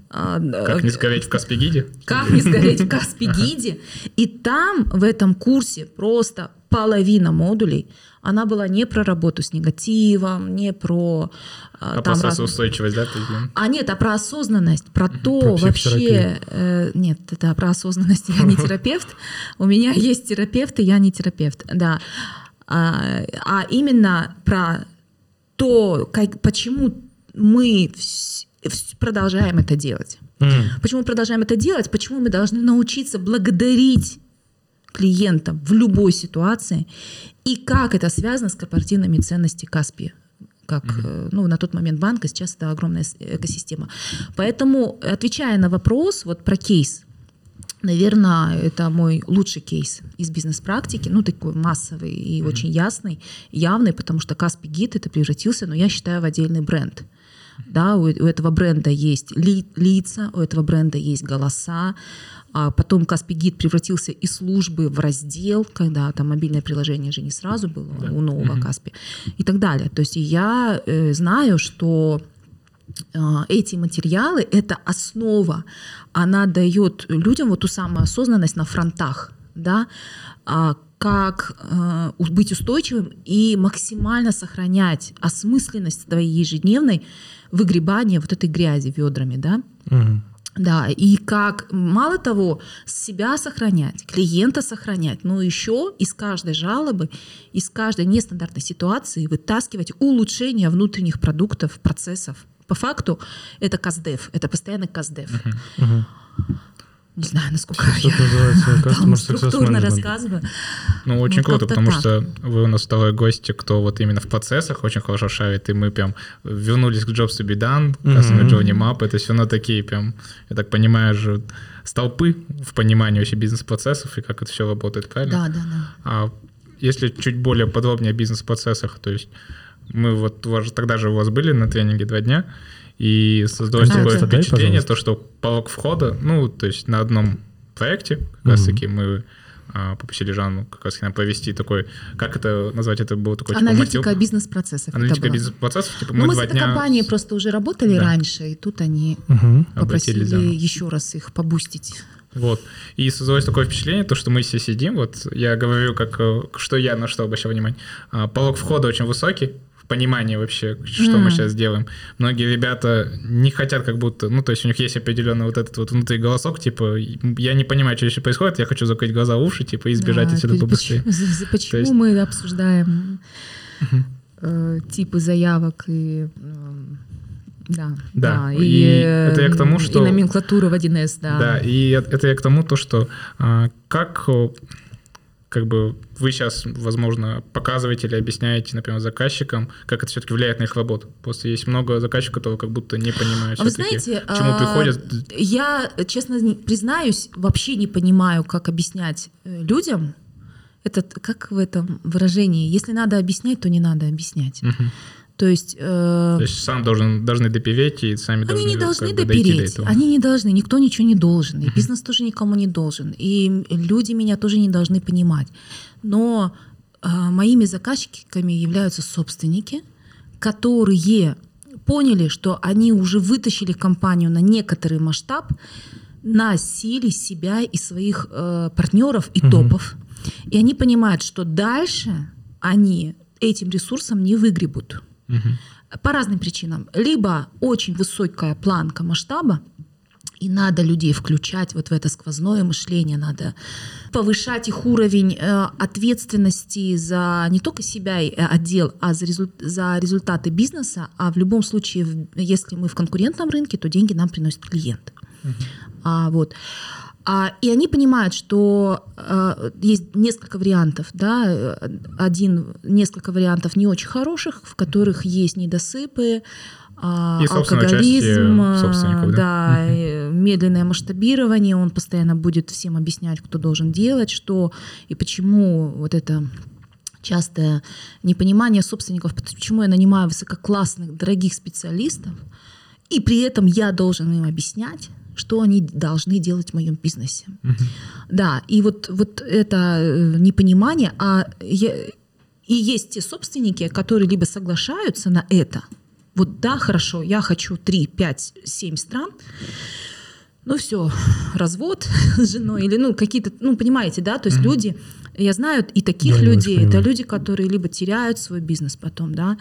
а, Как э, не сгореть в Каспигиде? как не сгореть в Каспигиде. И там, в этом курсе, просто половина модулей, она была не про работу с негативом, не про... А там разные- устойчивость, да? то есть, да? а нет, а про осознанность, про то Про вообще... э, нет, это про осознанность. Я не терапевт. У меня есть терапевт, и я не терапевт. Да. А, а именно про то, как, почему мы продолжаем это делать. М. Почему мы продолжаем это делать? Почему мы должны научиться благодарить клиента в любой ситуации? И как это связано с корпоративными ценностями Каспи? Как, э, ну, на тот момент банка, сейчас это огромная экосистема. Поэтому, отвечая на вопрос вот про кейс, Наверное, это мой лучший кейс из бизнес-практики, ну, такой массовый и очень ясный, явный, потому что Каспи Гид это превратился, но я считаю, в отдельный бренд. Да, у, у этого бренда есть ли- лица, у этого бренда есть голоса. А потом Каспи Гид превратился из службы в раздел, когда там мобильное приложение же не сразу было у нового Каспи и так далее. То есть я э, знаю, что э, эти материалы — это основа. Она дает людям вот ту самую осознанность на фронтах, да, а, как э, быть устойчивым и максимально сохранять осмысленность твоей ежедневной выгребания вот этой грязи ведрами, да. Мгм. Да, и как, мало того, себя сохранять, клиента сохранять, но еще из каждой жалобы, из каждой нестандартной ситуации вытаскивать улучшение внутренних продуктов, процессов. По факту это КАЗДЕФ, это постоянный КАЗДЕФ. Не знаю, насколько Что я (laughs) там структурно рассказываю. Ну, очень Ну, круто, как-то потому так. что вы у нас второй гости, кто вот именно в процессах очень хорошо шарит, и мы прям вернулись к Jobs to be done, Customer. Journey Map, это все равно такие прям, я так понимаю, же столпы в понимании вообще бизнес-процессов и как это все работает, правильно? Да, да, да. А если чуть более подробнее о бизнес-процессах, то есть мы вот у вас же- тогда же у вас были на тренинге два дня, и создалось Да, такое да. Дай, впечатление, то, что порог входа, ну, то есть на одном проекте, как раз Мгм. таки мы а, попросили Жанну как раз нам провести такой, как это назвать, это было такой типа, Аналитика мотив- бизнес-процессов. аналитика бизнес-процессов, типа Ну, мы мы с этой дня компанией просто уже работали Да. раньше, и тут они Мгм. попросили еще раз их побустить. Вот. И создалось такое впечатление, то, что мы все сидим, вот я говорю, как, э, что я на что обращал внимание. А, Порог входа очень высокий, в понимании вообще, что мы М. сейчас делаем. Многие ребята не хотят как будто, ну, то есть у них есть определенный вот этот вот внутри голосок, типа, я не понимаю, что еще происходит, я хочу закрыть глаза, уши, типа, и сбежать Да, отсюда побыстрее. Почему, (laughs) почему есть- мы обсуждаем э, типы заявок и эм, да, Да, да, и это я к тому, эм, что- и номенклатура в 1С, да. Да, и это я к тому, то, что а, как как бы вы сейчас, возможно, показываете или объясняете, например, заказчикам, как это все-таки влияет на их работу. Просто есть много заказчиков, которые как будто не понимают А вы знаете, к чему а, приходят. Я, честно признаюсь, вообще не понимаю, как объяснять э, людям. Это т- как в этом выражении. Если надо объяснять, то не надо объяснять. Мгм. То есть... э, То есть сам должен, должны допереть и сами Они должны, не должны как бы, дойти до допереть. этого. Они не должны. Никто ничего не должен. И бизнес тоже никому не должен. И люди меня тоже не должны понимать. Но а, моими заказчиками являются собственники, которые поняли, что они уже вытащили компанию на некоторый масштаб на силе себя и своих э, партнеров и Мгм. топов. И они понимают, что дальше они этим ресурсом не выгребут. По разным причинам. Либо очень высокая планка масштаба, и надо людей включать вот в это сквозное мышление, надо повышать их уровень э, ответственности за не только себя и э, отдел, а за, результ, за результаты бизнеса. А в любом случае, если мы в конкурентном рынке, то деньги нам приносит клиент. А, вот. А, и они понимают, что э, есть несколько вариантов, да, э, один, несколько вариантов не очень хороших, в которых есть недосыпы, а, И, алкоголизм, э, да? да, э, медленное масштабирование, он постоянно будет всем объяснять, кто должен делать, что и почему вот это частое непонимание собственников, почему я нанимаю высококлассных, дорогих специалистов, и при этом я должен им объяснять, что они должны делать в моем бизнесе. Да, и вот, вот это э, непонимание, а я- и есть те собственники, которые либо соглашаются на это, вот да, хорошо, я хочу 3, 5, 7 стран, ну все, развод (laughs) с женой или ну какие-то, ну понимаете, да, то есть люди, я знаю и таких Да, людей, это люди, которые либо теряют свой бизнес потом, да,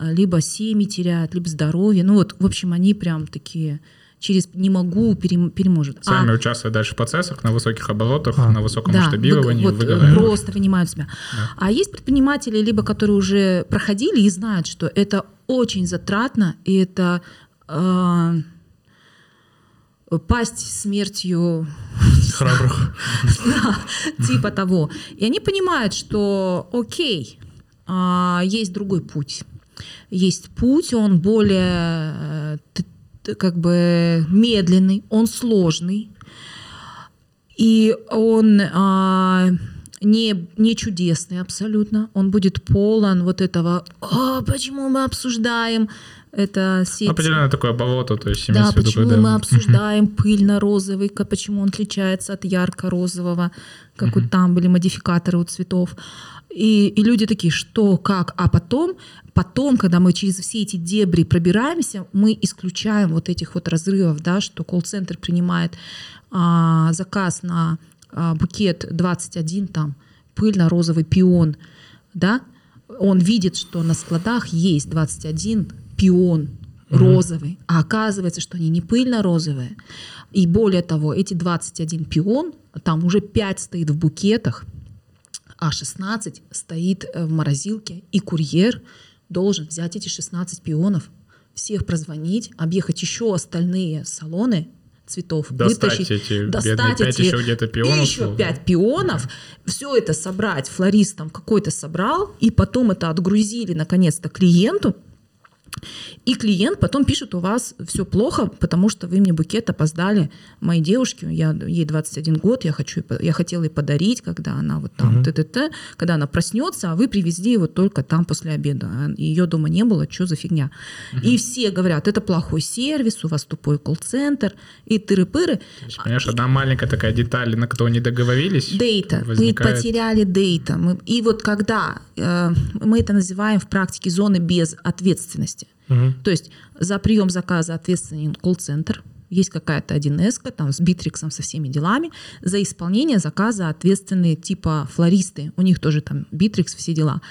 либо семьи теряют, либо здоровье, ну вот, в общем, они прям такие через не могу перем- переможет. А- Сами участвуют дальше в процессах на высоких оборотах, А. на высоком да, масштабировании, вы- вот, э, выговаривают. просто вынимают себя. А есть предприниматели, либо которые уже проходили и знают, что это очень затратно, и это э, пасть смертью (laughs) Храбрых. да, типа того. И они понимают, что окей, а, есть другой путь. Есть путь, он более э, как бы медленный, он сложный, и он а, не, не чудесный абсолютно. Он будет полон вот этого, «А, почему мы обсуждаем? Это сеть. Определенно такое болото, то есть да, виду, почему когда- мы обсуждаем пыльно-розовый, почему он отличается от ярко-розового, как вот там были модификаторы у цветов. И, и люди такие, что, как, а потом, потом, когда мы через все эти дебри пробираемся, мы исключаем вот этих вот разрывов, да, что колл-центр принимает а, заказ на а, букет 21, там, пыльно-розовый пион, да, он видит, что на складах есть 21 пион розовый, а оказывается, что они не пыльно-розовые. И более того, эти 21 пион, там уже 5 стоит в букетах, а 16 стоит э, в морозилке, и курьер должен взять эти 16 пионов, всех прозвонить, объехать еще остальные салоны цветов, Достать вытащить, эти достать пять эти- еще где-то пионов, и еще. 5 пионов, все это собрать флористом какой-то собрал, и потом это отгрузили наконец-то клиенту, и клиент потом пишет, у вас все плохо, потому что вы мне букет опоздали моей девушке, я, ей 21 год, я, хочу, я хотела ей подарить, когда она вот там, т-т-т, когда она проснется, а вы привезли его только там после обеда, ее дома не было, что за фигня. И все говорят, это плохой сервис, у вас тупой колл-центр, и тыры-пыры. Понимаешь, одна маленькая такая деталь, на которую не договорились, Дейта. Мы потеряли дейта. Мы- И вот когда э, мы это называем в практике зоны без ответственности. То есть за прием заказа ответственен колл-центр, есть какая-то 1С, там с битриксом, со всеми делами. За исполнение заказа ответственны типа флористы, у них тоже там битрикс, все дела.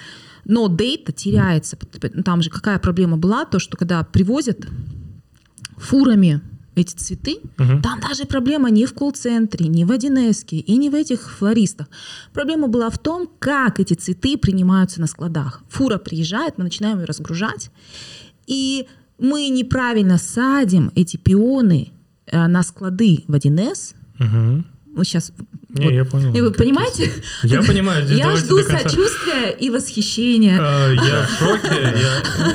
Но дейта теряется. Там же какая проблема была, то, что когда привозят фурами эти цветы, Мгм. там даже проблема не в колл-центре, не в 1С и не в этих флористах. Проблема была в том, как эти цветы принимаются на складах. Фура приезжает, мы начинаем ее разгружать, и мы неправильно садим эти пионы э, на склады в 1С. Мгм. Вот сейчас... Не, я понял. И вы понимаете? Я понимаю. Я жду сочувствия и восхищения. А, Я в шоке.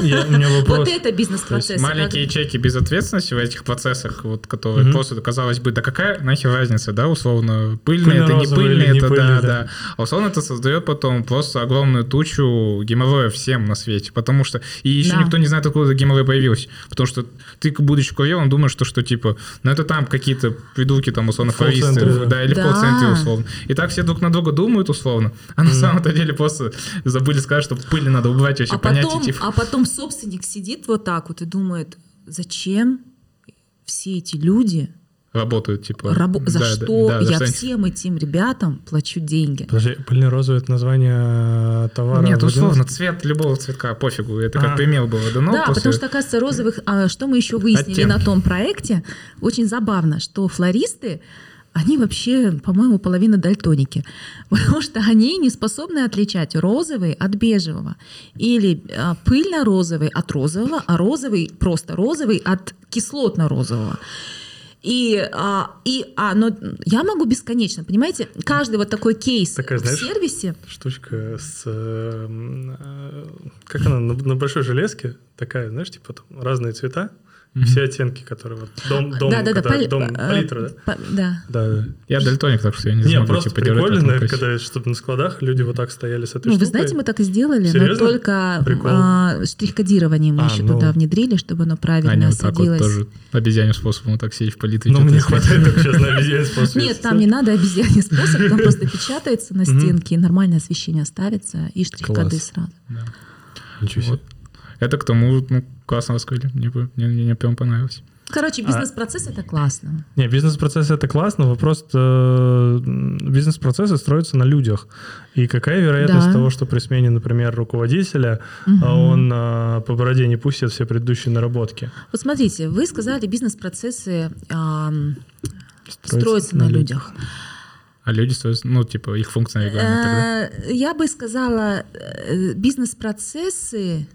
У меня Вот вопрос. это То есть бизнес-процесс. маленькие ячейки без ответственности в этих процессах, вот, которые просто, казалось бы, да какая нахер разница, да, условно, пыльные это, не пыльные это, да, да. А условно это создает потом просто огромную тучу геморроя всем на свете, потому что, и еще никто не знает, откуда геморрой появился, потому что ты, будучи курьером, думаешь, что, что типа, ну это там какие-то придурки, там, условно, флористы, да. или в Да. Колл-центре, условно. И так все друг на друга думают, условно, а на самом-то деле просто забыли сказать, что пыль надо убрать вообще а понятие, потом, а потом собственник сидит вот так вот и думает, зачем все эти люди работают, типа. Рабо- За Да, да, что да, за я они- всем этим ребятам плачу деньги. Подожди, пыльный розовый это название товара? Нет, условно, цвет любого цветка, пофигу. Это А. как примел было дано. да, после- потому что, оказывается, розовых... а, что мы еще выяснили Оттенки. на том проекте? Очень забавно, что флористы, они вообще, по-моему, половина дальтоники. (laughs) Потому что они не способны отличать розовый от бежевого. Или а, пыльно-розовый от розового, а розовый, просто розовый от кислотно-розового. И, а, и а, но я могу бесконечно, понимаете, каждый вот такой кейс Такая, в знаешь, сервисе, штучка с... э, э, Как она? На, на большой железке такая, знаешь, типа там разные цвета, все оттенки, которые вот дом, дом, да, да, да, когда пали- дом э, палитра, да? па- да. Да, да. Я дальтоник, так что я не Не, смогу просто типа, прикольно, наверное, когда чтобы на складах люди вот так стояли с этой Ну, вы штукой. знаете, мы так и сделали, Серьезно? но только Прикол. а, штрих-кодирование мы А, еще ну. туда внедрили, чтобы оно правильно Они вот так вот садилось. тоже обезьяним способом вот так сидеть в палитре. Ну, мне хватает только сейчас на обезьяне способ. Нет, там не надо обезьяний способ, там просто печатается на стенке, нормальное освещение ставится, и штрих-коды сразу. Да. Ничего себе. Это к тому, ну, классно рассказали. Мне, мне, мне прям понравилось. Короче, А бизнес-процесс это классно. Не, бизнес-процесс это классно, вопрос э, бизнес-процессы строятся на людях. И какая вероятность Да. того, что при смене, например, руководителя, а он э, по бороде не пустит все предыдущие наработки? Вот смотрите, вы сказали, бизнес-процессы ам, Строятся строятся на людях. А люди ну, типа, их тогда. Э, Я бы сказала, э, бизнес-процессы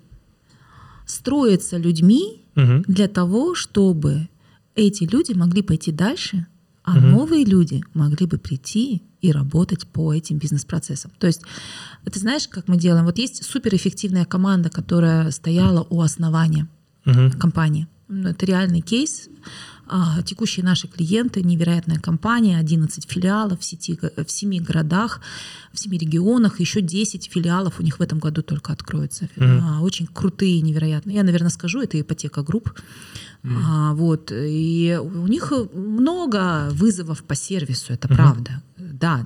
строятся людьми Мгм. для того, чтобы эти люди могли пойти дальше, а Мгм. новые люди могли бы прийти и работать по этим бизнес-процессам. То есть, ты знаешь, как мы делаем? Вот есть суперэффективная команда, которая стояла у основания Мгм. компании. Ну, Это реальный кейс. А, Текущие наши клиенты, невероятная компания, 11 филиалов в, сети, в 7 городах, в 7 регионах, еще 10 филиалов у них в этом году только откроется. Мгм. А, Очень крутые, невероятные. Я, наверное, скажу, это ипотека групп. А, вот. И у них много вызовов по сервису, это правда. Да,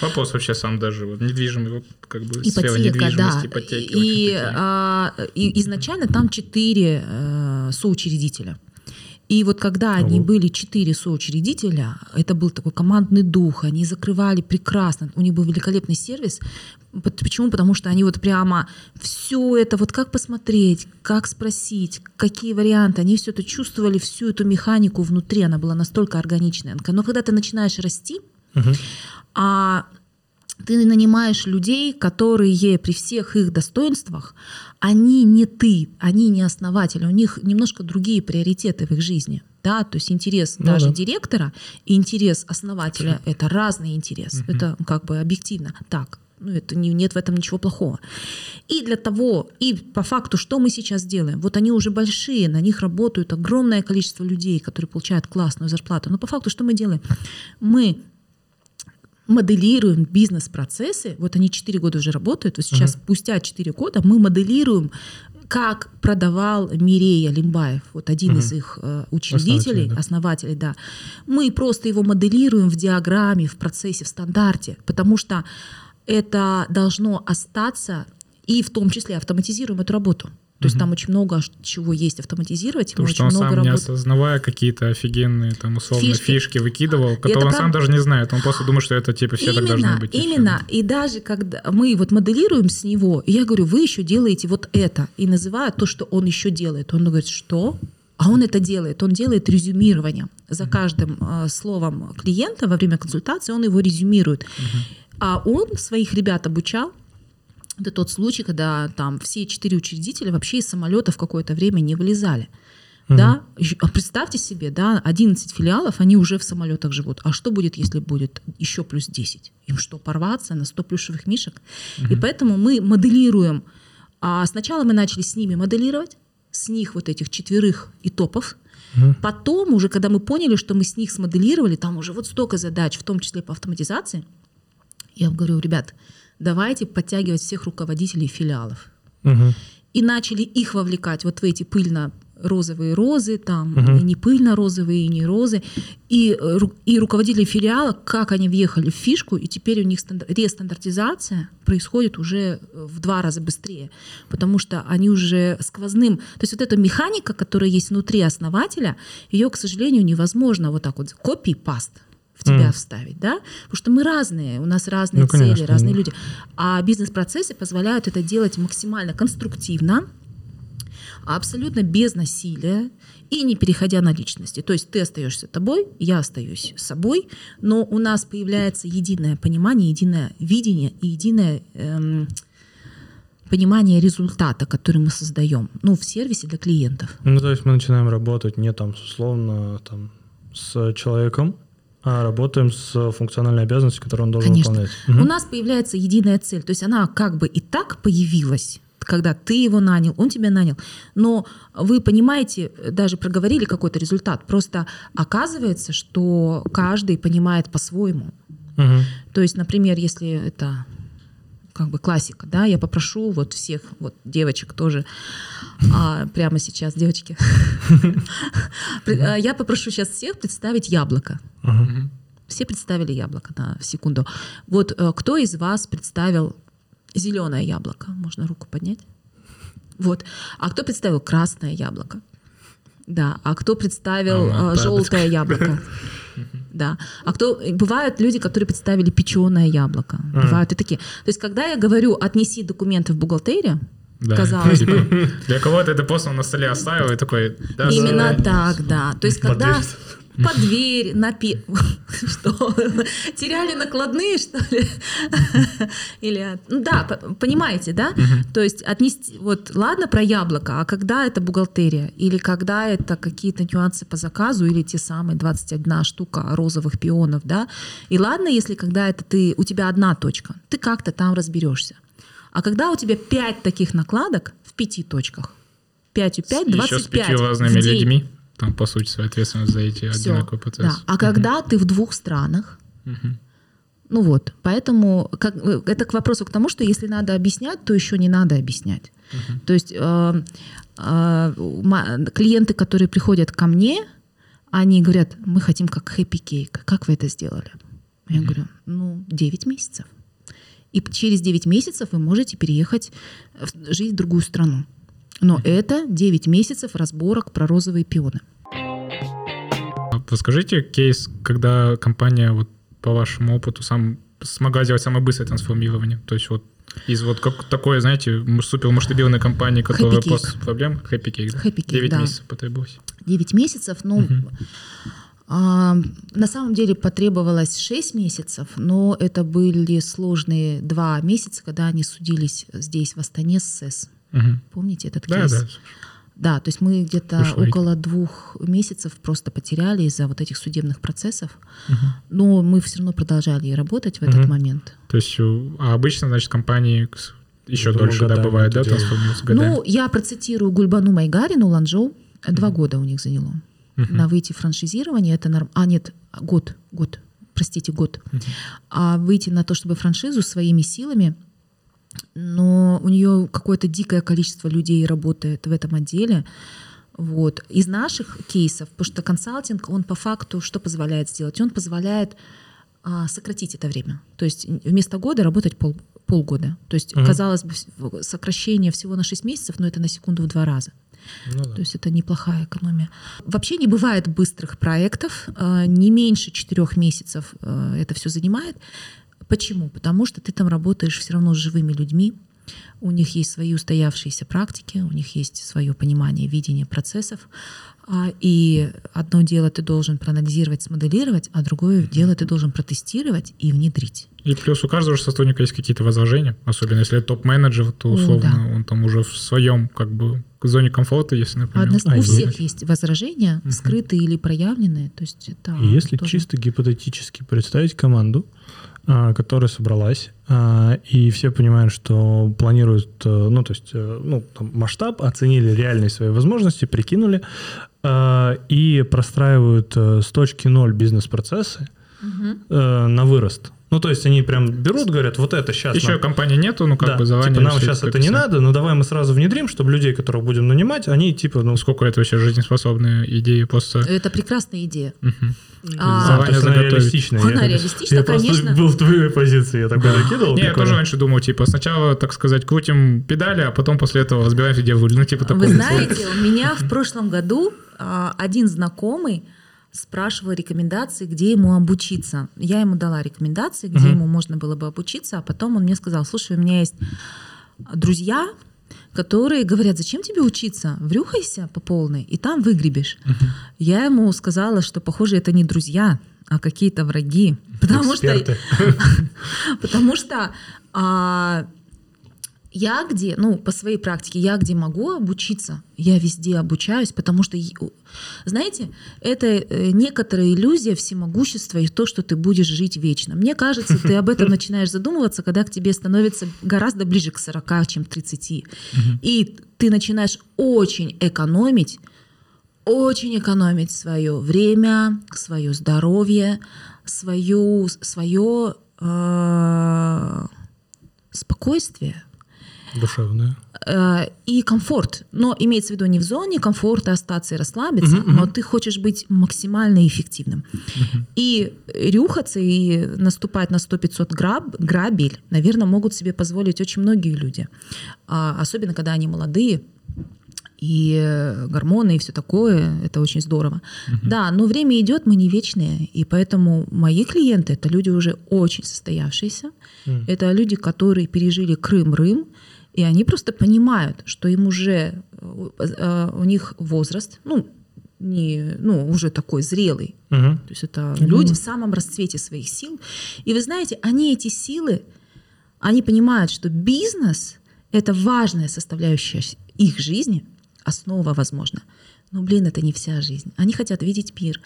Вопрос вообще сам даже вот, недвижимый, вот, как бы сфера ипотека, недвижимости, да. ипотеки. И, а, и изначально там четыре э, соучредителя. И вот когда они Ого. были четыре соучредителя, это был такой командный дух, они закрывали прекрасно, у них был великолепный сервис. Почему? Потому что они вот прямо все это, вот как посмотреть, как спросить, какие варианты, они все это чувствовали, всю эту механику внутри, она была настолько органичная. Но когда ты начинаешь расти, Мгм. а ты нанимаешь людей, которые при всех их достоинствах, они не ты, они не основатели, у них немножко другие приоритеты в их жизни. Да, то есть интерес Ну даже да. директора и интерес основателя — это разный интерес. Это как бы объективно так. Ну, это не, нет в этом ничего плохого. И для того, и по факту, что мы сейчас делаем? Вот они уже большие, на них работают огромное количество людей, которые получают классную зарплату. Но по факту, что мы делаем? Мы моделируем бизнес-процессы, вот они 4 года уже работают, вот сейчас спустя 4 года мы моделируем, как продавал Мирея Лимбаев, вот один из их э, учредителей, Основателей, да. основателей, да. Мы просто его моделируем в диаграмме, в процессе, в стандарте, потому что это должно остаться, и в том числе автоматизируем эту работу. То есть там очень много чего есть автоматизировать, и Потому что он много сам, не работы. осознавая какие-то офигенные, там, условно, Фишки. фишки, выкидывал, которые он это сам прав- даже не знает. Он просто думает, что это, типа, все так должны быть. и. Именно. И даже когда мы вот моделируем с него, и я говорю, вы еще делаете вот это, и называю то, что он еще делает. Он говорит, что? А он это делает. Он делает резюмирование. За каждым э, словом клиента во время консультации он его резюмирует. А он своих ребят обучал. Это тот случай, когда там все четыре учредителя вообще из самолета в какое-то время не вылезали. Да, Ещё- а представьте себе, да, 11 филиалов, они уже в самолетах живут. А что будет, если будет еще плюс 10? Им что, порваться на 100 плюшевых мишек? И поэтому мы моделируем. А сначала мы начали с ними моделировать, с них вот этих четверых и топов. Потом уже, когда мы поняли, что мы с них смоделировали, там уже вот столько задач, в том числе по автоматизации, я говорю, ребят, давайте подтягивать всех руководителей филиалов Мгм. и начали их вовлекать вот в эти пыльно розовые розы, там Мгм. и не пыльно-розовые, и не розы. И, э, и руководители филиала, как они въехали в фишку, и теперь у них стандар- рестандартизация происходит уже э, в два раза быстрее, потому что они уже сквозным... То есть вот эта механика, которая есть внутри основателя, ее, к сожалению, невозможно вот так вот копий-паст в тебя Мгм. вставить, да? Потому что мы разные, у нас разные Ну, цели, конечно. разные люди. А бизнес-процессы позволяют это делать максимально конструктивно, абсолютно без насилия и не переходя на личности. То есть ты остаешься тобой, я остаюсь собой, но у нас появляется единое понимание, единое видение и единое эм, понимание результата, который мы создаем, ну, в сервисе для клиентов. Ну, то есть мы начинаем работать не там, условно, там, с человеком, работаем с функциональной обязанностью, которую он должен Конечно. выполнять. Мгм. У нас появляется единая цель. То есть она как бы и так появилась, когда ты его нанял, он тебя нанял. Но вы понимаете, даже проговорили какой-то результат. Просто оказывается, что каждый понимает по-своему. Мгм. То есть, например, если это как бы классика, да, я попрошу вот всех, вот девочек тоже, а, прямо сейчас, девочки, (laughs) а, я попрошу сейчас всех представить яблоко. Все представили яблоко на секунду. Вот э, кто из вас представил зеленое яблоко? Можно руку поднять. Вот. А кто представил красное яблоко? Да. А кто представил э, желтое яблоко? (laughs) Да. А кто бывают люди, которые представили печеное яблоко. Бывают и такие. То есть, когда я говорю отнеси документы в бухгалтерию, Да. казалось бы, (laughs) Для кого-то это просто на столе оставил и такой... «Да, Именно так, да. То есть, когда. Под дверь, на пи... (laughs) Что? Теряли накладные, что ли? Или... Ну да, понимаете, да? То есть отнести... Вот ладно про яблоко, а когда это бухгалтерия? Или когда это какие-то нюансы по заказу, или те самые 21 штука розовых пионов, да? И ладно, если когда это ты... У тебя одна точка, ты как-то там разберешься. А когда у тебя пять таких накладок в пяти точках, 5 у 5, Еще 25 с пятью разными людьми. Там, по сути, своя ответственность за эти Всё, одинаковые Да. процессы. А когда ты в двух странах, Мгм. ну вот, поэтому как, э, это к вопросу к тому, что если надо объяснять, то еще не надо объяснять. То есть э, э, клиенты, которые приходят ко мне, они говорят, мы хотим как хэппи кейк. Как вы это сделали? Я говорю, ну, 9 месяцев. И через 9 месяцев вы можете переехать в- жить в другую страну. Но это 9 месяцев разборок про розовые пионы. Расскажите кейс, когда компания, вот по вашему опыту, сам смогла сделать самое быстрое трансформирование. То есть вот из вот как такой, знаете, м- супермасштабированной компании, которая Happy после проблем, Happy Cake, да? Happy Cake, 9 да. месяцев потребовалось. 9 месяцев, ну, а, на самом деле потребовалось 6 месяцев, но это были сложные 2 месяца, когда они судились здесь, в Астане, с СЭС. Мгм. Помните этот Да, кейс? да. Да, то есть мы где-то видео. около двух месяцев просто потеряли из-за вот этих судебных процессов. Но мы все равно продолжали работать в этот Мгм. момент. То есть, у- а обычно, значит, компании еще Думаю, дольше, да, бывает, да, трансформируются годами? Ну, я процитирую Гульбану Майгарину, Ланчжоу. Два года у них заняло. На выйти франшизирование это норм... А, нет, год, год. Простите, год. А выйти на то, чтобы франшизу своими силами, но у нее какое-то дикое количество людей работает в этом отделе. Вот. Из наших кейсов, потому что консалтинг, он по факту что позволяет сделать? Он позволяет а, сократить это время. То есть вместо года работать пол, полгода. То есть, Мгм. казалось бы, сокращение всего на 6 месяцев, но это на секунду в два раза. Ну да. То есть это неплохая экономия. Вообще не бывает быстрых проектов, э, не меньше четырех месяцев э, это все занимает. Почему? Потому что ты там работаешь все равно с живыми людьми, у них есть свои устоявшиеся практики, у них есть свое понимание, видение процессов. А, И одно дело ты должен проанализировать, смоделировать, а другое дело ты должен протестировать и внедрить. И плюс у каждого же сотрудника есть какие-то возражения, особенно если это топ-менеджер, то условно да. он там уже в своем как бы зоне комфорта, если, например. Одно- А у есть? всех есть возражения, скрытые или проявленные. То есть это И Если тоже- чисто гипотетически представить команду, которая собралась, а, и все понимают, что планируют, э, ну, то есть, э, ну, там, масштаб, оценили реальные свои возможности, прикинули, а, и простраивают э, с точки ноль бизнес-процессы э, на вырост. Ну, то есть они прям берут, говорят, вот это сейчас Еще нам... компании нету, ну как Да, бы заранее. типа, нам сейчас это не надо, но давай мы сразу внедрим, чтобы людей, которых будем нанимать, они типа, ну, Сколько это вообще жизнеспособные идеи просто... Это прекрасная идея. Мгм. А, она реалистичная. Она Я реалистична, я просто конечно. был в твоей позиции, я такой накидывал. Не, я тоже раньше думал, типа, сначала, так сказать, крутим педали, а потом после этого разбираемся, где руль. Ну, типа такого. Вы знаете, у меня в прошлом году а, один знакомый спрашивал рекомендации, где ему обучиться. Я ему дала рекомендации, где Мгм. ему можно было бы обучиться, а потом он мне сказал, слушай, у меня есть друзья, которые говорят, зачем тебе учиться? Врюхайся по полной, и там выгребешь. Я ему сказала, что, похоже, это не друзья, а какие-то враги. Потому что Эксперты. (laughs) Потому что а, я где, ну, по своей практике, я где могу обучиться, я везде обучаюсь, потому что, знаете, это э, некоторая иллюзия всемогущества и то, что ты будешь жить вечно. Мне кажется, ты об этом (laughs) начинаешь задумываться, когда к тебе становится гораздо ближе к 40, чем к 30. И ты начинаешь очень экономить, очень экономить свое время, свое здоровье, свою, свое э, спокойствие Душевная. э, и комфорт. Но имеется в виду не в зоне комфорта остаться и расслабиться, мгм. но ты хочешь быть максимально эффективным. И рюхаться и наступать на 100-500 граб, грабель, наверное, могут себе позволить очень многие люди. А, особенно, когда они молодые, и гормоны, и все такое, это очень здорово. Да, но время идет, мы не вечные, и поэтому мои клиенты это люди уже очень состоявшиеся, М. это люди, которые пережили Крым-Рым, и они просто понимают, что им уже э, э, у них возраст, ну не, ну уже такой зрелый, Мгм. то есть это люди в самом расцвете своих сил. И вы знаете, они эти силы, они понимают, что бизнес — это важная составляющая их жизни, основа, возможно. Но, блин, это не вся жизнь. Они хотят видеть мир,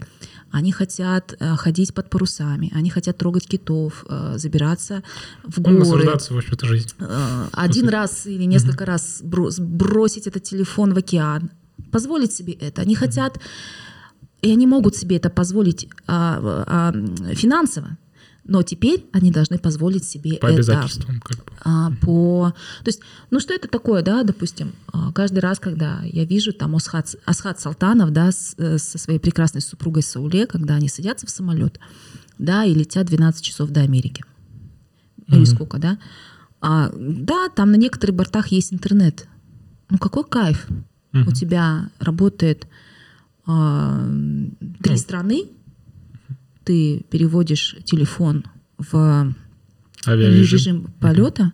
они хотят э, ходить под парусами, они хотят трогать китов, э, забираться в Ну, горы. наслаждаться, в общем-то, жизнью. Э, один раз или несколько раз бро- бросить этот телефон в океан, позволить себе это. Они хотят, и они могут себе это позволить а, м, финансово, но теперь они должны позволить себе По это обязательствам, как бы. а, по... То есть, ну что это такое, да, допустим, а, каждый раз, когда я вижу там Асхат, Асхат Салтанов, да, с- э, со своей прекрасной супругой Сауле, когда они садятся в самолет, да, и летят 12 часов до Америки. Или сколько, да? А, да, там на некоторых бортах есть интернет. Ну какой кайф. У тебя работает а, три страны, ты переводишь телефон в Авиарежим. режим полета,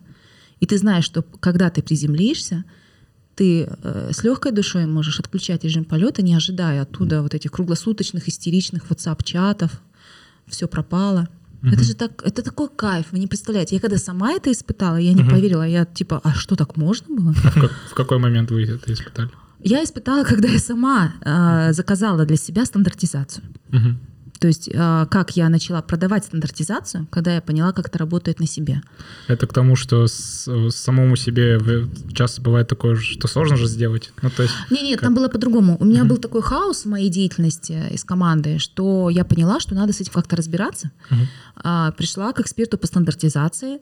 и ты знаешь, что когда ты приземлишься, ты э, с легкой душой можешь отключать режим полета, не ожидая оттуда вот этих круглосуточных истеричных WhatsApp-чатов, все пропало. Это же так, это такой кайф, вы не представляете. Я когда сама это испытала, я не поверила, я типа, а что так можно было? В, как- в какой момент вы это испытали? Я испытала, когда я сама э, заказала для себя стандартизацию. Мгм. То есть э, как я начала продавать стандартизацию, когда я поняла, как это работает на себе. Это к тому, что с- самому себе часто бывает такое, что сложно же сделать. Ну, то есть, Не, нет, там было по-другому. У меня был такой хаос в моей деятельности из команды, что я поняла, что надо с этим как-то разбираться. А, пришла к эксперту по стандартизации.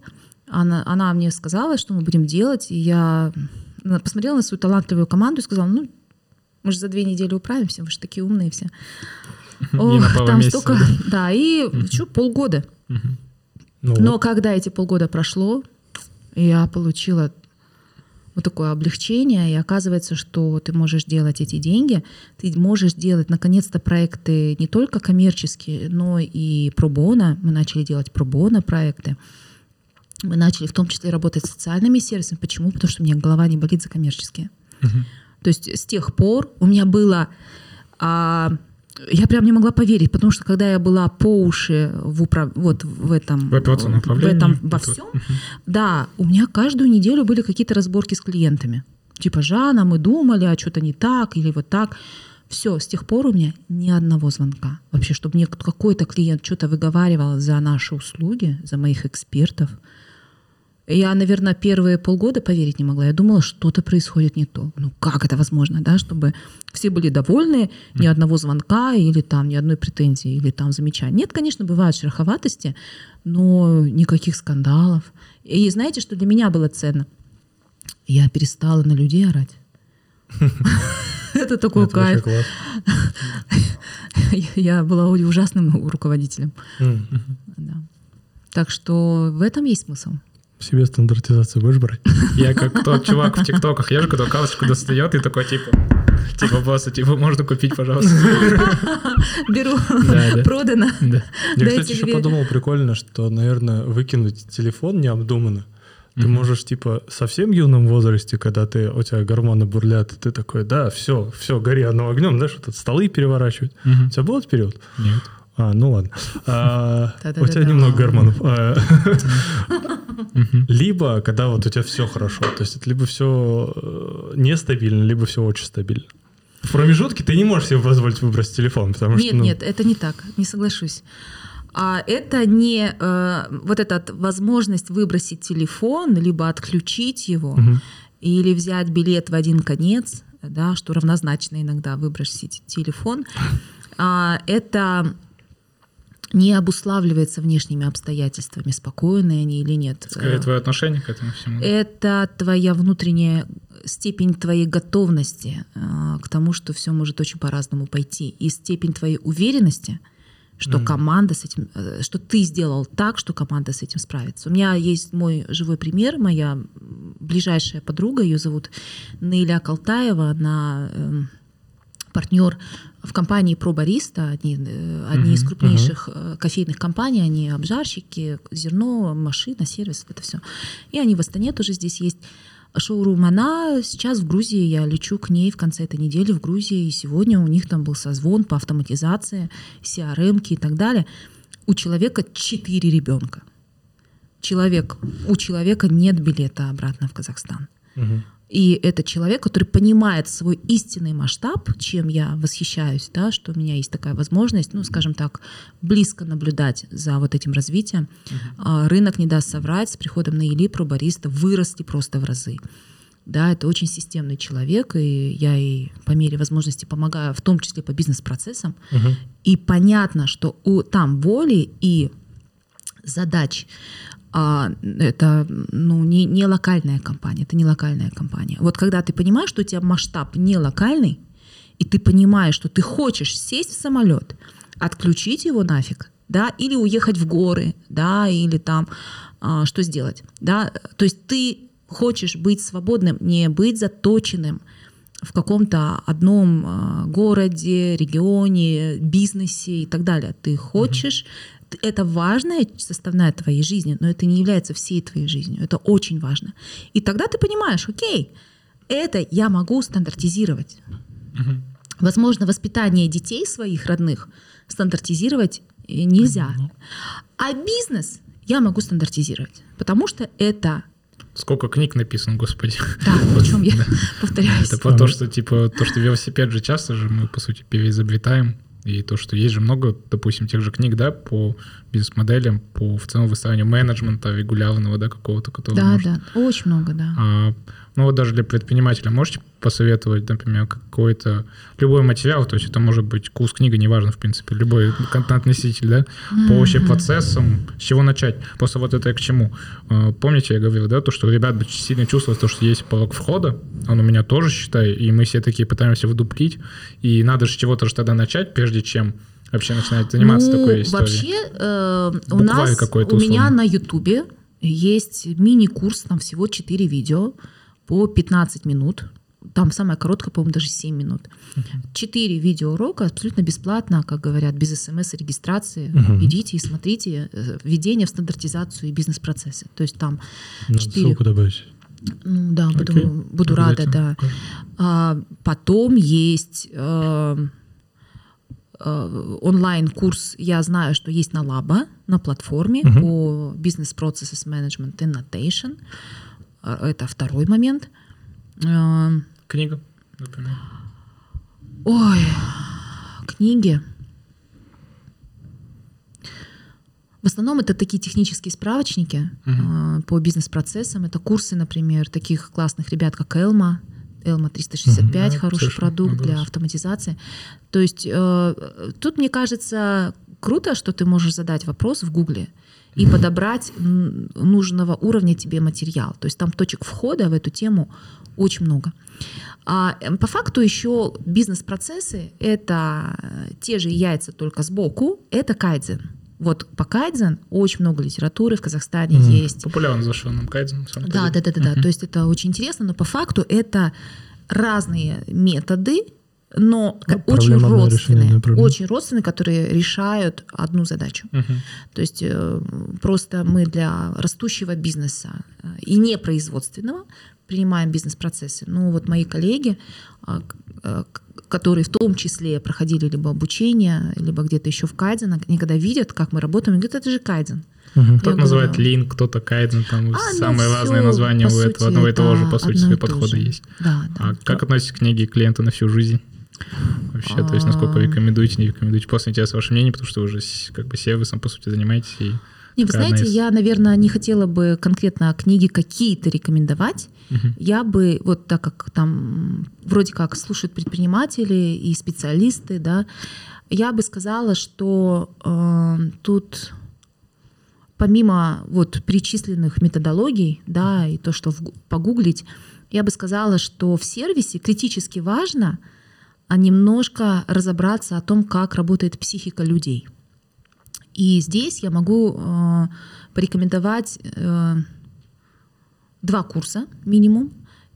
Она, она мне сказала, что мы будем делать, и я посмотрела на свою талантливую команду и сказала, ну, мы же за две недели управимся, вы же такие умные все. Ох, там столько, да, и что, полгода. Ну, Но вот. когда эти полгода прошло, я получила вот такое облегчение, и оказывается, что ты можешь делать эти деньги, ты можешь делать, наконец-то, проекты не только коммерческие, но и пробона. Мы начали делать пробона проекты. Мы начали в том числе работать с социальными сервисами. Почему? Потому что у меня голова не болит за коммерческие. То есть с тех пор у меня было... а, я прям не могла поверить, потому что когда я была по уши в, управ... вот в этом, В этом во всем, да, у меня каждую неделю были какие-то разборки с клиентами. Типа, Жанна, мы думали, а что-то не так, или вот так. Все, с тех пор у меня ни одного звонка. Вообще, чтобы мне какой-то клиент что-то выговаривал за наши услуги, за моих экспертов. Я, наверное, первые полгода поверить не могла. Я думала, что-то происходит не то. Ну, как это возможно, да, чтобы все были довольны, ни одного звонка или там ни одной претензии или там замечания. Нет, конечно, бывают шероховатости, но никаких скандалов. И знаете, что для меня было ценно? Я перестала на людей орать. (laughs) Это такой Это кайф. (laughs) Я была ужасным руководителем. Да. Так что в этом есть смысл. Себе стандартизацию будешь брать? (laughs) Я как тот чувак в ТикТоках езжу, когда карточку достает и такой типа, типа просто, типа, можно купить, пожалуйста. (laughs) Беру, Да, да. продано. Да. Я, кстати, еще подумал прикольно, что, наверное, выкинуть телефон необдуманно. Ты можешь, типа, совсем юном возрасте, когда ты, у тебя гормоны бурлят, и ты такой, да, все, все, гори оно огнем, знаешь, вот тут столы переворачивать. У тебя был этот период? Нет. А, ну ладно. А, У тебя немного гормонов. (laughs) Либо, когда вот у тебя все хорошо. То есть либо все нестабильно, либо все очень стабильно. В промежутке ты не можешь себе позволить выбросить телефон, потому что... Нет, ну, нет, это не так, не соглашусь. А это не э, вот эта возможность выбросить телефон, либо отключить его, мгм. или взять билет в один конец, да, что равнозначно иногда выбросить телефон. А, это не обуславливается внешними обстоятельствами, спокойные они или нет. Скорее, Э, твое отношение к этому всему. это твоя внутренняя степень твоей готовности э, к тому, что все может очень по-разному пойти, и степень твоей уверенности, что Мгм. команда с этим, э, что ты сделал так, что команда с этим справится. У меня есть мой живой пример, моя ближайшая подруга, ее зовут Наиля Калтаева, она эм, партнер в компании ProBarista, одни, э, одни из Мгм, крупнейших э, кофейных компаний, они обжарщики, зерно, машина, сервис, это все. И они в Астане тоже здесь есть шоурум. Она сейчас в Грузии, я лечу к ней в конце этой недели в Грузии, и сегодня у них там был созвон по автоматизации, CRM и так далее. У человека четыре ребенка. Человек, у человека нет билета обратно в Казахстан. Мгм. И это человек, который понимает свой истинный масштаб, чем я восхищаюсь, да, что у меня есть такая возможность, ну, скажем так, близко наблюдать за вот этим развитием. А, Рынок не даст соврать, с приходом на Или пробариста выросли просто в разы. Да, это очень системный человек, и я ей по мере возможности помогаю, в том числе по бизнес-процессам. Мгм. И понятно, что у, там воли и задач а, это ну, не, не локальная компания, это не локальная компания. Вот когда ты понимаешь, что у тебя масштаб не локальный, и ты понимаешь, что ты хочешь сесть в самолет, отключить его нафиг, да, или уехать в горы, да, или там а, что сделать, да, то есть ты хочешь быть свободным, не быть заточенным в каком-то одном а, городе, регионе, бизнесе и так далее. Ты хочешь, это важная составная твоей жизни, но это не является всей твоей жизнью. Это очень важно. И тогда ты понимаешь, окей, это я могу стандартизировать. Мгм. Возможно, воспитание детей своих родных стандартизировать э, нельзя. А бизнес я могу стандартизировать, потому что это Сколько книг написано, господи. да, о чем я (laughs) повторяюсь. Это про то, что, типа, то, что велосипед же часто же мы, по сути, переизобретаем. И то, что есть же много, допустим, тех же книг, да, по бизнес-моделям, по в целом выстраиванию менеджмента регулярного, да, какого-то, который Да, может да, очень много, да. А, ну вот даже для предпринимателя можете посоветовать, например, какой-то любой материал, то есть это может быть курс, книга, неважно, в принципе, любой контент-носитель, да, по вообще процессам, с чего начать. Просто вот это я к чему. А, Помните, я говорил, да, то, что ребят очень сильно чувствуют то, что есть порог входа, он у меня тоже, считай, и мы все такие пытаемся выдуплить, и надо же чего-то же тогда начать, прежде чем вообще начинать заниматься ну, такой историей. Вообще, э, у Букварь нас, у меня условно. на Ютубе есть мини-курс, там всего 4 видео по 15 минут. Там самое короткое, по-моему, даже 7 минут. Четыре видеоурока абсолютно бесплатно, как говорят, без смс и регистрации. Мгм. Идите и смотрите э, введение в стандартизацию и бизнес-процессы. То есть там Надо Четыре. ссылку добавить. Ну да, буду, Окей. буду рада, да. А, потом есть э, онлайн-курс, я знаю, что есть на Лаба, на платформе Мгм. по Processes Management Annotation. Э, Это второй момент. Э, Книга, например. Ой, книги. В основном это такие технические справочники э, по бизнес-процессам. Это курсы, например, таких классных ребят, как Элма. Элма 365, Мгм. хороший продукт для автоматизации. То есть э, тут, мне кажется, круто, что ты можешь задать вопрос в Гугле и подобрать нужного уровня тебе материал. То есть там точек входа в эту тему очень много. А э, по факту еще бизнес-процессы — это э, те же яйца, только сбоку, это кайдзен. Вот по кайдзен очень много литературы в Казахстане Мгм. есть. Популярно зашел нам кайдзен. Да, да, да, да, да. То есть это очень интересно, но по факту это разные методы, но Ну, очень родственные, очень родственные, которые решают одну задачу. Мгм. То есть э, просто мы для растущего бизнеса э, и непроизводственного принимаем бизнес-процессы. Ну вот мои коллеги, а, э, которые в том числе проходили либо обучение, либо где-то еще в кайдзен, они когда видят, как мы работаем, говорят, это же кайдзен. Мгм. Кто-то называет лин, кто-то кайдзен, там А, ну самые всё, разные названия по у этого сути, одного и того же, это по сути, свои подходы же. есть. Да, да. А как относитесь к книге клиенту на всю жизнь? Вообще, то есть насколько А. рекомендуете, не рекомендуете? Просто интересно ваше мнение, потому что вы уже как бы сервисом, по сути, занимаетесь. И... Не, вы знаете, из- я, наверное, не хотела бы конкретно книги какие-то рекомендовать. Мгм. Я бы, вот так как там вроде как слушают предприниматели и специалисты, да, я бы сказала, что э, тут помимо вот перечисленных методологий, да, и то, что в гу- погуглить, я бы сказала, что в сервисе критически важно а немножко разобраться о том, как работает психика людей. И здесь я могу э, порекомендовать э, два курса минимум.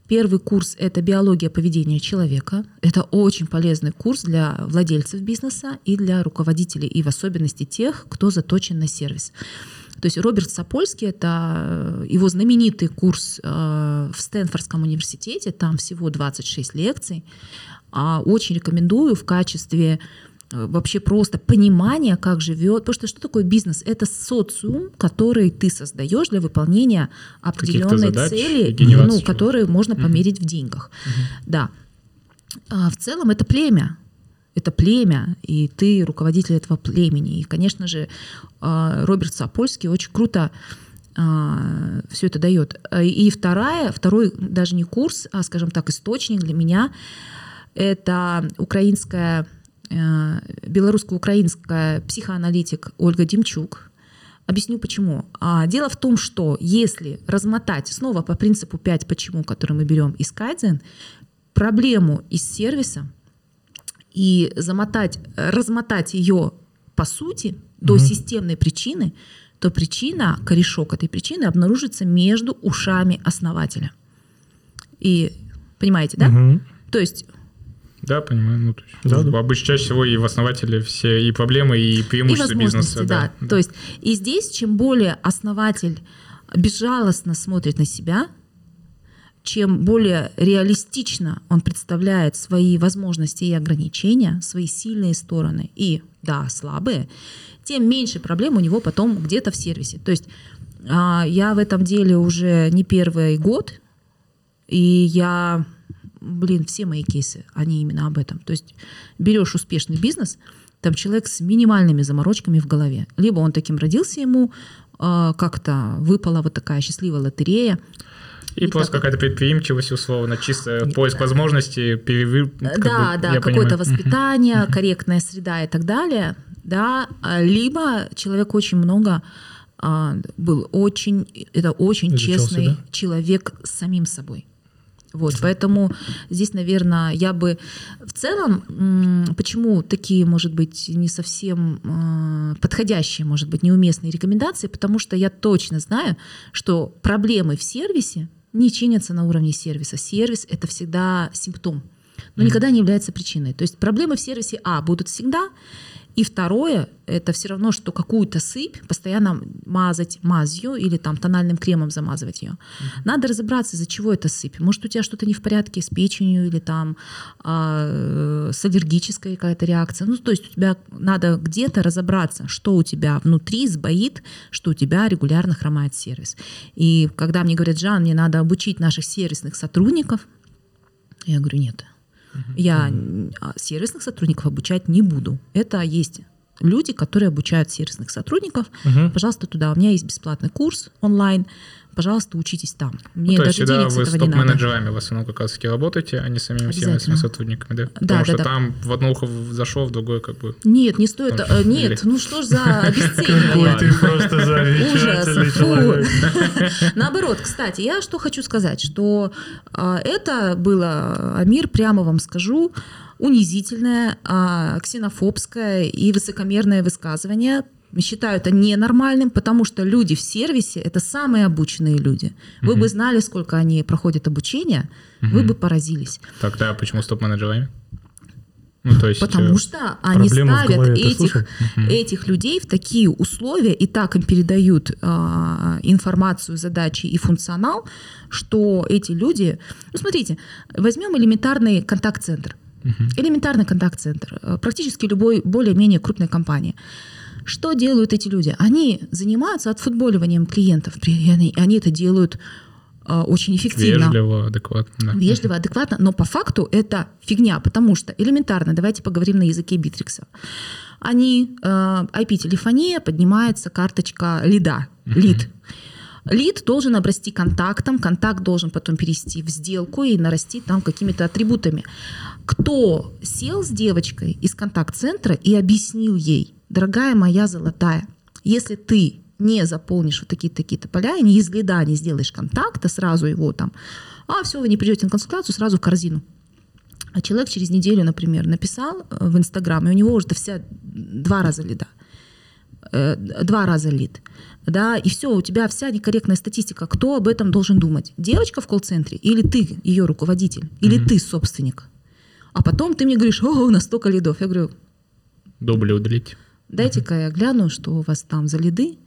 Первый курс — это биология поведения человека. Это очень полезный курс для владельцев бизнеса и для руководителей, и в особенности тех, кто заточен на сервис. То есть Роберт Сапольский — это э, его знаменитый курс э, в Стэнфордском университете, там всего 26 лекций. А Очень рекомендую в качестве э, вообще просто понимания, как живет. Потому что что такое бизнес? Это социум, который ты создаешь для выполнения определенной цели, ну, которые можно Мгм. померить в деньгах. Да. А в целом это племя. Это племя, и ты руководитель этого племени. И, конечно же, а, Роберт Сапольский очень круто все это дает. А, И вторая, второй даже не курс, а, скажем так, источник для меня – это украинская, э, белорусско-украинская психоаналитик Ольга Демчук. Объясню почему. А, Дело в том, что если размотать снова по принципу 5 почему, который мы берем из Кайдзен, проблему из сервиса и замотать, размотать ее по сути до Мгм. системной причины, то причина, корешок этой причины обнаружится между ушами основателя. И понимаете, да? Мгм. То есть Да, понимаю. Ну, то есть, Да, да. Обычно чаще всего и в основателе все и проблемы, и и преимущества возможности, бизнеса. да. То есть и здесь, чем более основатель безжалостно смотрит на себя, чем более реалистично он представляет свои возможности и ограничения, свои сильные стороны и, да, слабые, тем меньше проблем у него потом где-то в сервисе. То есть а, я в этом деле уже не первый год, и я, блин, все мои кейсы, они именно об этом. То есть берешь успешный бизнес, там человек с минимальными заморочками в голове. Либо он таким родился, ему э, как-то выпала вот такая счастливая лотерея. И, И просто так- какая-то предприимчивость, условно, чисто поиск возможностей, перевы... да, бы, да, какое-то понимаю. Воспитание, корректная среда и так далее. Да, А, либо человек очень много а, был очень, это очень Изучался, честный да? человек с самим собой. Вот, поэтому здесь, наверное, я бы в целом, почему такие, может быть, не совсем э, подходящие, может быть, неуместные рекомендации, потому что я точно знаю, что проблемы в сервисе не чинятся на уровне сервиса. Сервис — это всегда симптом, но никогда не является причиной. То есть проблемы в сервисе, а, будут всегда, и второе, это все равно, что какую-то сыпь постоянно мазать мазью или там тональным кремом замазывать ее. Надо разобраться, из-за чего это сыпь. Может, у тебя что-то не в порядке с печенью или там а, с аллергической какая-то реакция. Ну, то есть у тебя надо где-то разобраться, что у тебя внутри сбоит, что у тебя регулярно хромает сервис. И когда мне говорят, Жан, мне надо обучить наших сервисных сотрудников, я говорю, нет, я а, сервисных сотрудников обучать не буду. Это есть люди, которые обучают сервисных сотрудников. Мгм. Пожалуйста, туда. У меня есть бесплатный курс онлайн. Пожалуйста, учитесь там. Мне Ну, то есть даже всегда денег с вы с этого не надо. топ-менеджерами в основном как раз таки работаете, а не самими сервисными сотрудниками, да? Да, Потому да, что да. там в одно ухо зашел, в другое как бы... Нет, не стоит. Там э, (laughs) или- Нет, ну что ж за (laughs) Какой обесценивание. ты просто Ужас. (laughs) Наоборот, кстати, я что хочу сказать, что а, это было, Амир, прямо вам скажу, унизительное, а, ксенофобское и высокомерное высказывание. Считаю это ненормальным, потому что люди в сервисе это самые обученные люди. Вы бы знали, сколько они проходят обучение, вы бы поразились. Тогда почему с топ-менеджерами? Ну, то есть... Потому э, что они ставят голове, этих, этих людей в такие условия и так им передают а, информацию, задачи и функционал, что эти люди... Ну, смотрите, возьмем элементарный контакт-центр. Элементарный контакт-центр. э, Практически любой более-менее крупной компании. Что делают эти люди? Они занимаются отфутболиванием клиентов. Они, они это делают а, очень эффективно Вежливо, адекватно. да. вежливо, адекватно, но по факту это фигня, потому что элементарно, давайте поговорим на языке Битрикса. Они, э, IP-телефония, поднимается карточка лида, лид. Лид должен обрасти контактом, контакт должен потом перейти в сделку и нарастить там какими-то атрибутами. Кто сел с девочкой из контакт-центра и объяснил ей, дорогая моя золотая, если ты не заполнишь вот такие-то такие-то поля, и не из лида не сделаешь контакта, сразу его там, а все, вы не придете на консультацию, сразу в корзину. А человек через неделю, например, написал э, в Инстаграм, и у него уже вся два раза лида. Э, Два раза лид. Да, и все, у тебя вся некорректная статистика. Кто об этом должен думать? Девочка в колл-центре или ты, ее руководитель, или ты собственник? А потом ты мне говоришь, о, у нас столько лидов. Я говорю, Дубли удалить. дайте-ка я гляну, что у вас там за лиды,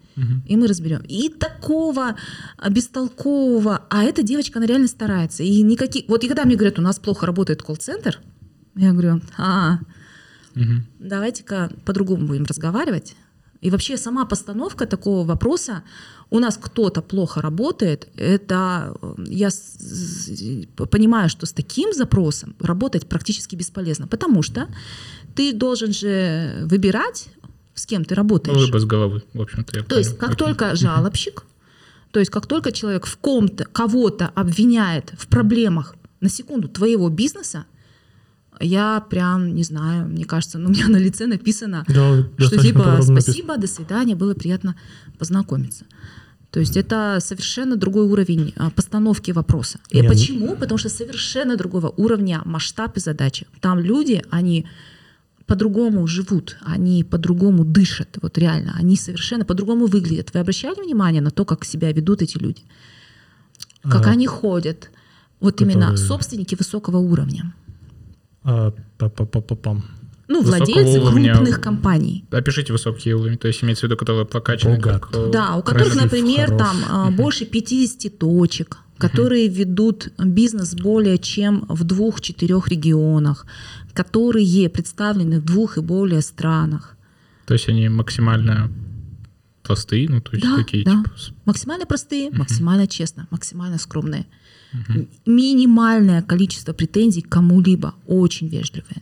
и мы разберем. И такого а, бестолкового, а эта девочка, она реально старается. И никаких... Вот и когда мне говорят, у нас плохо работает колл-центр, я говорю, а, Мгм. давайте-ка по-другому будем разговаривать. И вообще сама постановка такого вопроса, у нас кто-то плохо работает, это э, я понимаю, что с таким запросом работать практически бесполезно, потому что ты должен же выбирать, с кем ты Ну, работаешь. выбор с головы, в общем-то. То есть, понял. как Окей. только жалобщик, то есть, как только человек в ком-то, кого-то обвиняет в проблемах, на секунду, твоего бизнеса, я прям, не знаю, мне кажется, ну, у меня на лице написано, Да, что типа подробно написано. спасибо, до свидания, было приятно познакомиться. То есть это совершенно другой уровень а, постановки вопроса. И Не, ну- почему? Потому что совершенно другого уровня масштаб и задачи. Там люди, они по-другому живут, они по-другому дышат, вот реально, они совершенно по-другому выглядят. Вы обращали внимание на то, как себя ведут эти люди? Как А, они ходят? Вот именно которые- собственники высокого уровня. А, па-па-па-па-пам. Ну, Высокого владельцы уровня. крупных компаний. Опишите высокие уровни, то есть имеется в виду, которые прокачаны Богат. как... э, Да, у которых, красив, например, хорош. там а, больше 50 точек, которые ведут бизнес более чем в двух-четырех регионах, которые представлены в двух и более странах. То есть они максимально простые, ну, то есть Да, такие, да. типа, Максимально простые, максимально честно, максимально скромные. М- Минимальное количество претензий к кому-либо, очень вежливые.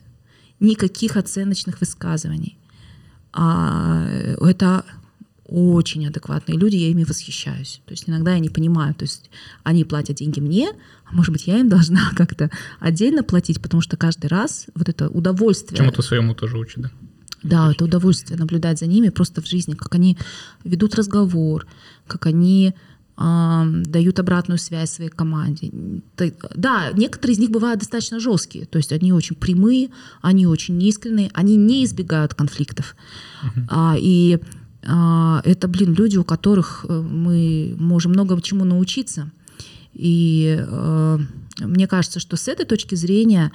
Никаких оценочных высказываний. А, это очень адекватные люди, я ими восхищаюсь. То есть иногда я не понимаю, то есть они платят деньги мне, а может быть я им (laughs) должна как-то отдельно платить, потому что каждый раз вот это удовольствие. чему-то своему тоже учат, да? Да, это удовольствие наблюдать за ними просто в жизни, как они ведут разговор, как они дают обратную связь своей команде. Да, некоторые из них бывают достаточно жесткие, то есть они очень прямые, они очень искренние, они не избегают конфликтов. А, и а, это, блин, люди, у которых э, мы можем много чему научиться. И э, мне кажется, что с этой точки зрения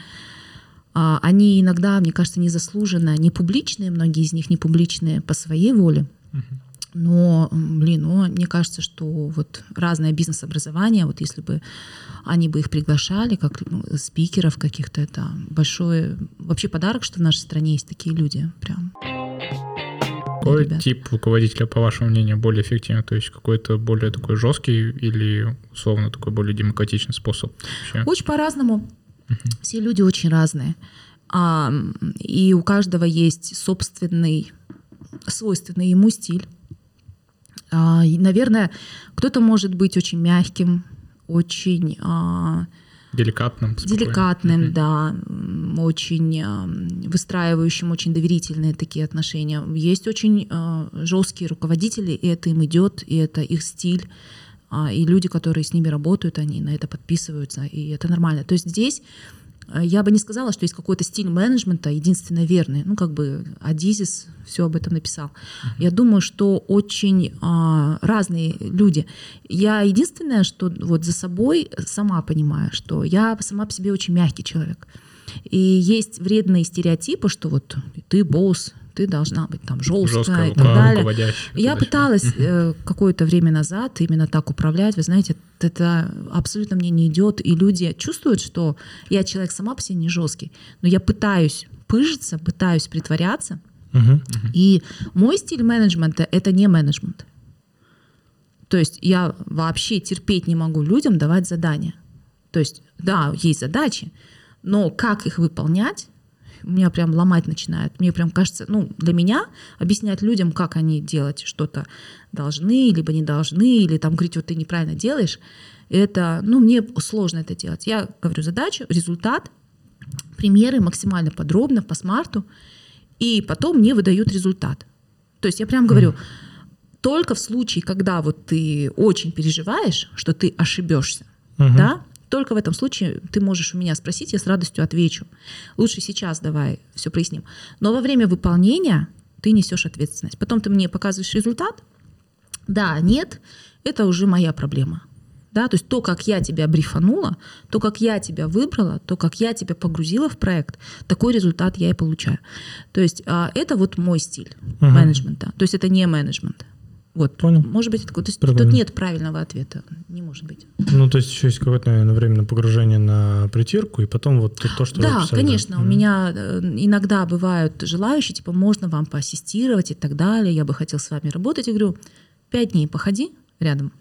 а, они иногда, мне кажется, незаслуженно, не публичные, многие из них не публичные по своей воле. Но, блин, ну, мне кажется, что вот разное бизнес-образование, вот если бы они бы их приглашали, как ну, спикеров каких-то, это большой вообще подарок, что в нашей стране есть такие люди. Прям. Какой ребят. тип руководителя, по вашему мнению, более эффективный? То есть какой-то более такой жесткий или условно такой более демократичный способ вообще? Очень по-разному. Все люди очень разные. А, и у каждого есть собственный свойственный ему стиль. А, наверное, кто-то может быть очень мягким, очень а, Деликатным. спокойным. деликатным, Мгм. да, очень а, выстраивающим очень доверительные такие отношения. Есть очень жесткие руководители, и это им идет, и это их стиль. И люди, которые с ними работают, они на это подписываются, и это нормально. То есть здесь я бы не сказала, что есть какой-то стиль менеджмента единственно верный. Ну, как бы Адизис все об этом написал. Я думаю, что очень а, разные люди. Я единственное, что вот за собой сама понимаю, что я сама по себе очень мягкий человек. И есть вредные стереотипы, что вот ты босс, ты должна быть там жесткая, Жесткая и так рука, далее. руководящая. Я пыталась э, какое-то время назад именно так управлять. Вы знаете, это абсолютно мне не идет. И люди чувствуют, что я человек сама по себе не жесткий, но я пытаюсь пыжиться, пытаюсь притворяться. И мой стиль менеджмента — это не менеджмент. То есть я вообще терпеть не могу людям давать задания. То есть, да, есть задачи, но как их выполнять, меня прям ломать начинает. Мне прям кажется, ну, для меня объяснять людям, как они делать что-то должны, либо не должны, или там говорить, вот ты неправильно делаешь, это, ну, мне сложно это делать. Я говорю задачу, результат, примеры максимально подробно по смарту, и потом мне выдают результат. То есть я прям говорю, только в случае, когда вот ты очень переживаешь, что ты ошибешься, Мгм. да, только в этом случае ты можешь у меня спросить, я с радостью отвечу. Лучше сейчас давай все проясним. Но во время выполнения ты несешь ответственность. Потом ты мне показываешь результат. Да, нет, это уже моя проблема. Да, то есть то, как я тебя брифанула, то, как я тебя выбрала, то, как я тебя погрузила в проект, такой результат я и получаю. То есть а, это вот мой стиль Мгм. менеджмента. То есть это не менеджмент. Вот. Понял. Может быть, это. То есть Прикольно. тут нет правильного ответа. Не может быть. Ну, то есть еще есть какое-то, наверное, временное погружение на притирку, и потом вот то, то, что вы Да, описали, конечно. У Мгм. меня э, иногда бывают желающие, типа, можно вам поассистировать и так далее. Я бы хотел с вами работать. Я говорю, пять дней походи рядом.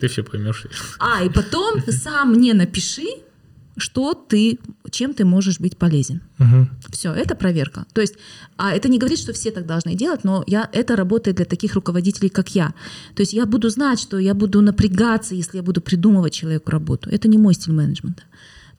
Ты все поймешь. А, и потом сам мне напиши, что ты, чем ты можешь быть полезен. Мгм. Все, это проверка. То есть, а это не говорит, что все так должны делать, но я, это работает для таких руководителей, как я. То есть я буду знать, что я буду напрягаться, если я буду придумывать человеку работу. Это не мой стиль менеджмента.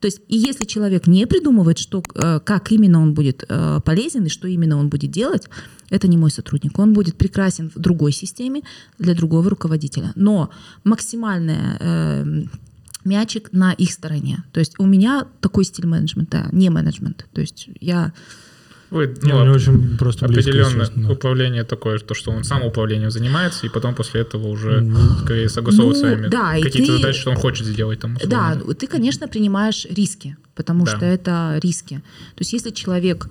То есть, и если человек не придумывает, что, э, как именно он будет э, полезен и что именно он будет делать, это не мой сотрудник. Он будет прекрасен в другой системе для другого руководителя. Но максимальная э, мячик на их стороне. То есть у меня такой стиль менеджмента, не менеджмент. То есть я Вы, Не, ну, мне очень просто близко, определенно естественно, да. управление такое, то, что он сам управлением занимается, и потом после этого уже Ну, скорее согласовывать с ну, вами да, какие-то ты- задачи, что он хочет сделать там. условно. Да, ты, конечно, принимаешь риски, потому Да. что это риски. То есть если человек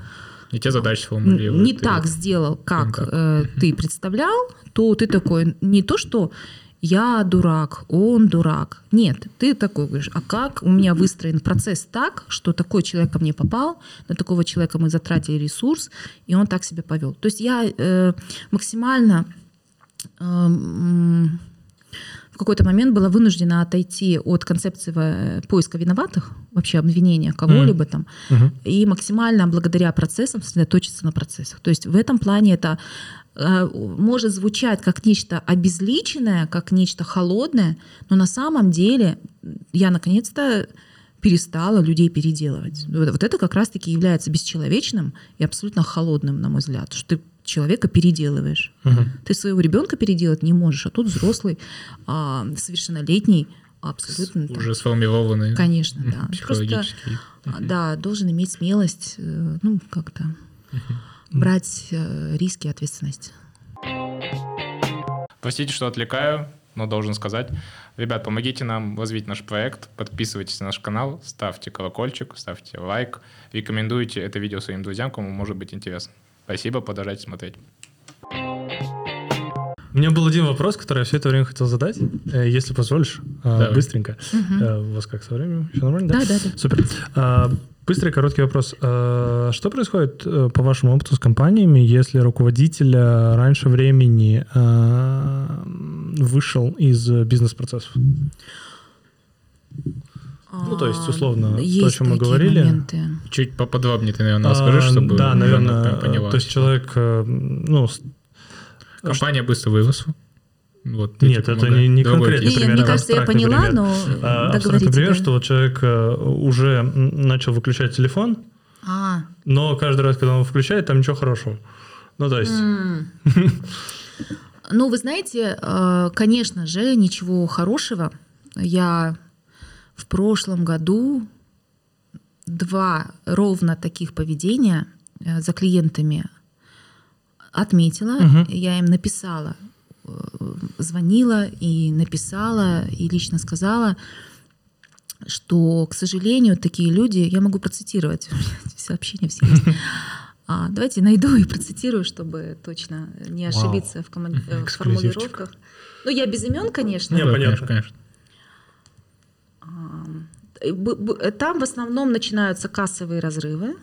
И те задачи сформулирует. не так сделал, как э, ты представлял, то ты такой не то, что я дурак, он дурак. Нет, ты такой говоришь, а как у меня выстроен процесс так, что такой человек ко мне попал, на такого человека мы затратили ресурс, и он так себя повел. То есть я э, максимально эм, в какой-то момент была вынуждена отойти от концепции э, поиска виноватых, вообще обвинения кого-либо там, Мгм. и максимально благодаря процессам сосредоточиться на процессах. То есть в этом плане это э, может звучать как нечто обезличенное, как нечто холодное, но на самом деле я наконец-то перестала людей переделывать. Вот это как раз-таки является бесчеловечным и абсолютно холодным, на мой взгляд, что ты человека переделываешь. Мгм. Ты своего ребенка переделать не можешь, а тут взрослый, а, совершеннолетний, абсолютно. там, Уже сформированный Конечно, да. Просто психологический. а, Да, должен иметь смелость, э, ну, как-то брать э, риски и ответственность. Простите, что отвлекаю, но должен сказать. Ребят, помогите нам развить наш проект, подписывайтесь на наш канал, ставьте колокольчик, ставьте лайк, рекомендуйте это видео своим друзьям, кому может быть интересно. Спасибо, продолжайте смотреть. У меня был один вопрос, который я все это время хотел задать, э, если позволишь, э, Давай. быстренько. Э, У вас как со временем? Все нормально? Да, да, да. Супер. Быстрый короткий вопрос. А, Что происходит э, по вашему опыту с компаниями, если руководитель э, раньше времени вышел из э, бизнес-процессов? Ну, то есть, условно, то, о есть чем мы говорили. моменты. Чуть поподробнее ты, наверное, расскажи, А, чтобы Да, наверное. поняла. То есть человек, э, ну, Компания быстро выросла. Вот, Нет, этим это не- не кейс. Не, пример, мне кажется, я поняла, пример. но А, абстрактный договорите. пример, да. что вот человек э, уже начал выключать телефон, А, но каждый раз, когда он включает, там ничего хорошего. Ну, то есть... (laughs) Ну, вы знаете, э, конечно же, ничего хорошего. Я в прошлом году два ровно таких поведения э, за клиентами отметила. Мгм. Я им написала, звонила и написала, и лично сказала, что, к сожалению, такие люди, я могу процитировать, (laughs) сообщения все есть. (laughs) А, давайте найду и процитирую, чтобы точно не Вау. ошибиться в, коман- э, в формулировках. Ну, я без имен, конечно. Не, Да, понятно. конечно. Э, Там в основном начинаются кассовые разрывы,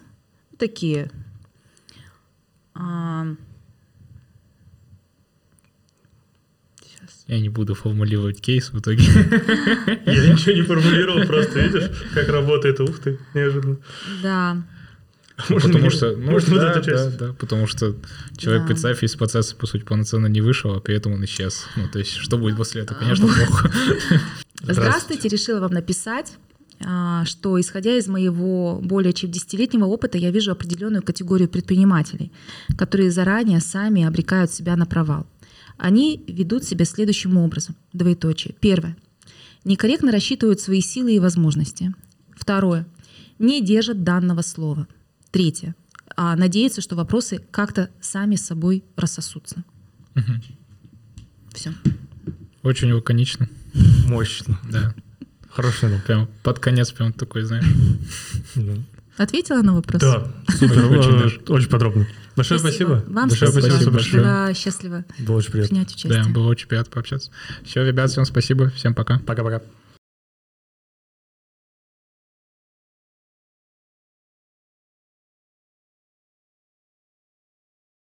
такие. а, Я не буду формулировать кейс в итоге. (laughs) Я ничего не формулировал, просто видишь, как работает. Ух ты, неожиданно. Да. Можно Потому что, ну, можно да, да, часть? да, потому что человек, Да. представь, из процесса, по сути, полноценно не вышел, а при этом он исчез. Ну, то есть, что будет после этого? Конечно, плохо. (laughs) Здравствуйте, решила вам написать, а, что исходя из моего более чем десятилетнего опыта, я вижу определенную категорию предпринимателей, которые заранее сами обрекают себя на провал. Они ведут себя следующим образом. Двоеточие. Первое. Некорректно рассчитывают свои силы и возможности. Второе. Не держат данного слова. Третье. А надеются, что вопросы как-то сами собой рассосутся. Мгм. Все. Очень лаконично, Мощно. да. Хороший ну. Прям под конец прям такой, знаешь. Ответила на вопрос? Да, супер, Очень э, даже. очень подробно. Большое спасибо. Вам Большое спасибо. спасибо, большое. Была счастлива Было очень приятно. принять участие. Да, было очень приятно пообщаться. Все, ребят, всем спасибо, всем пока. Пока-пока.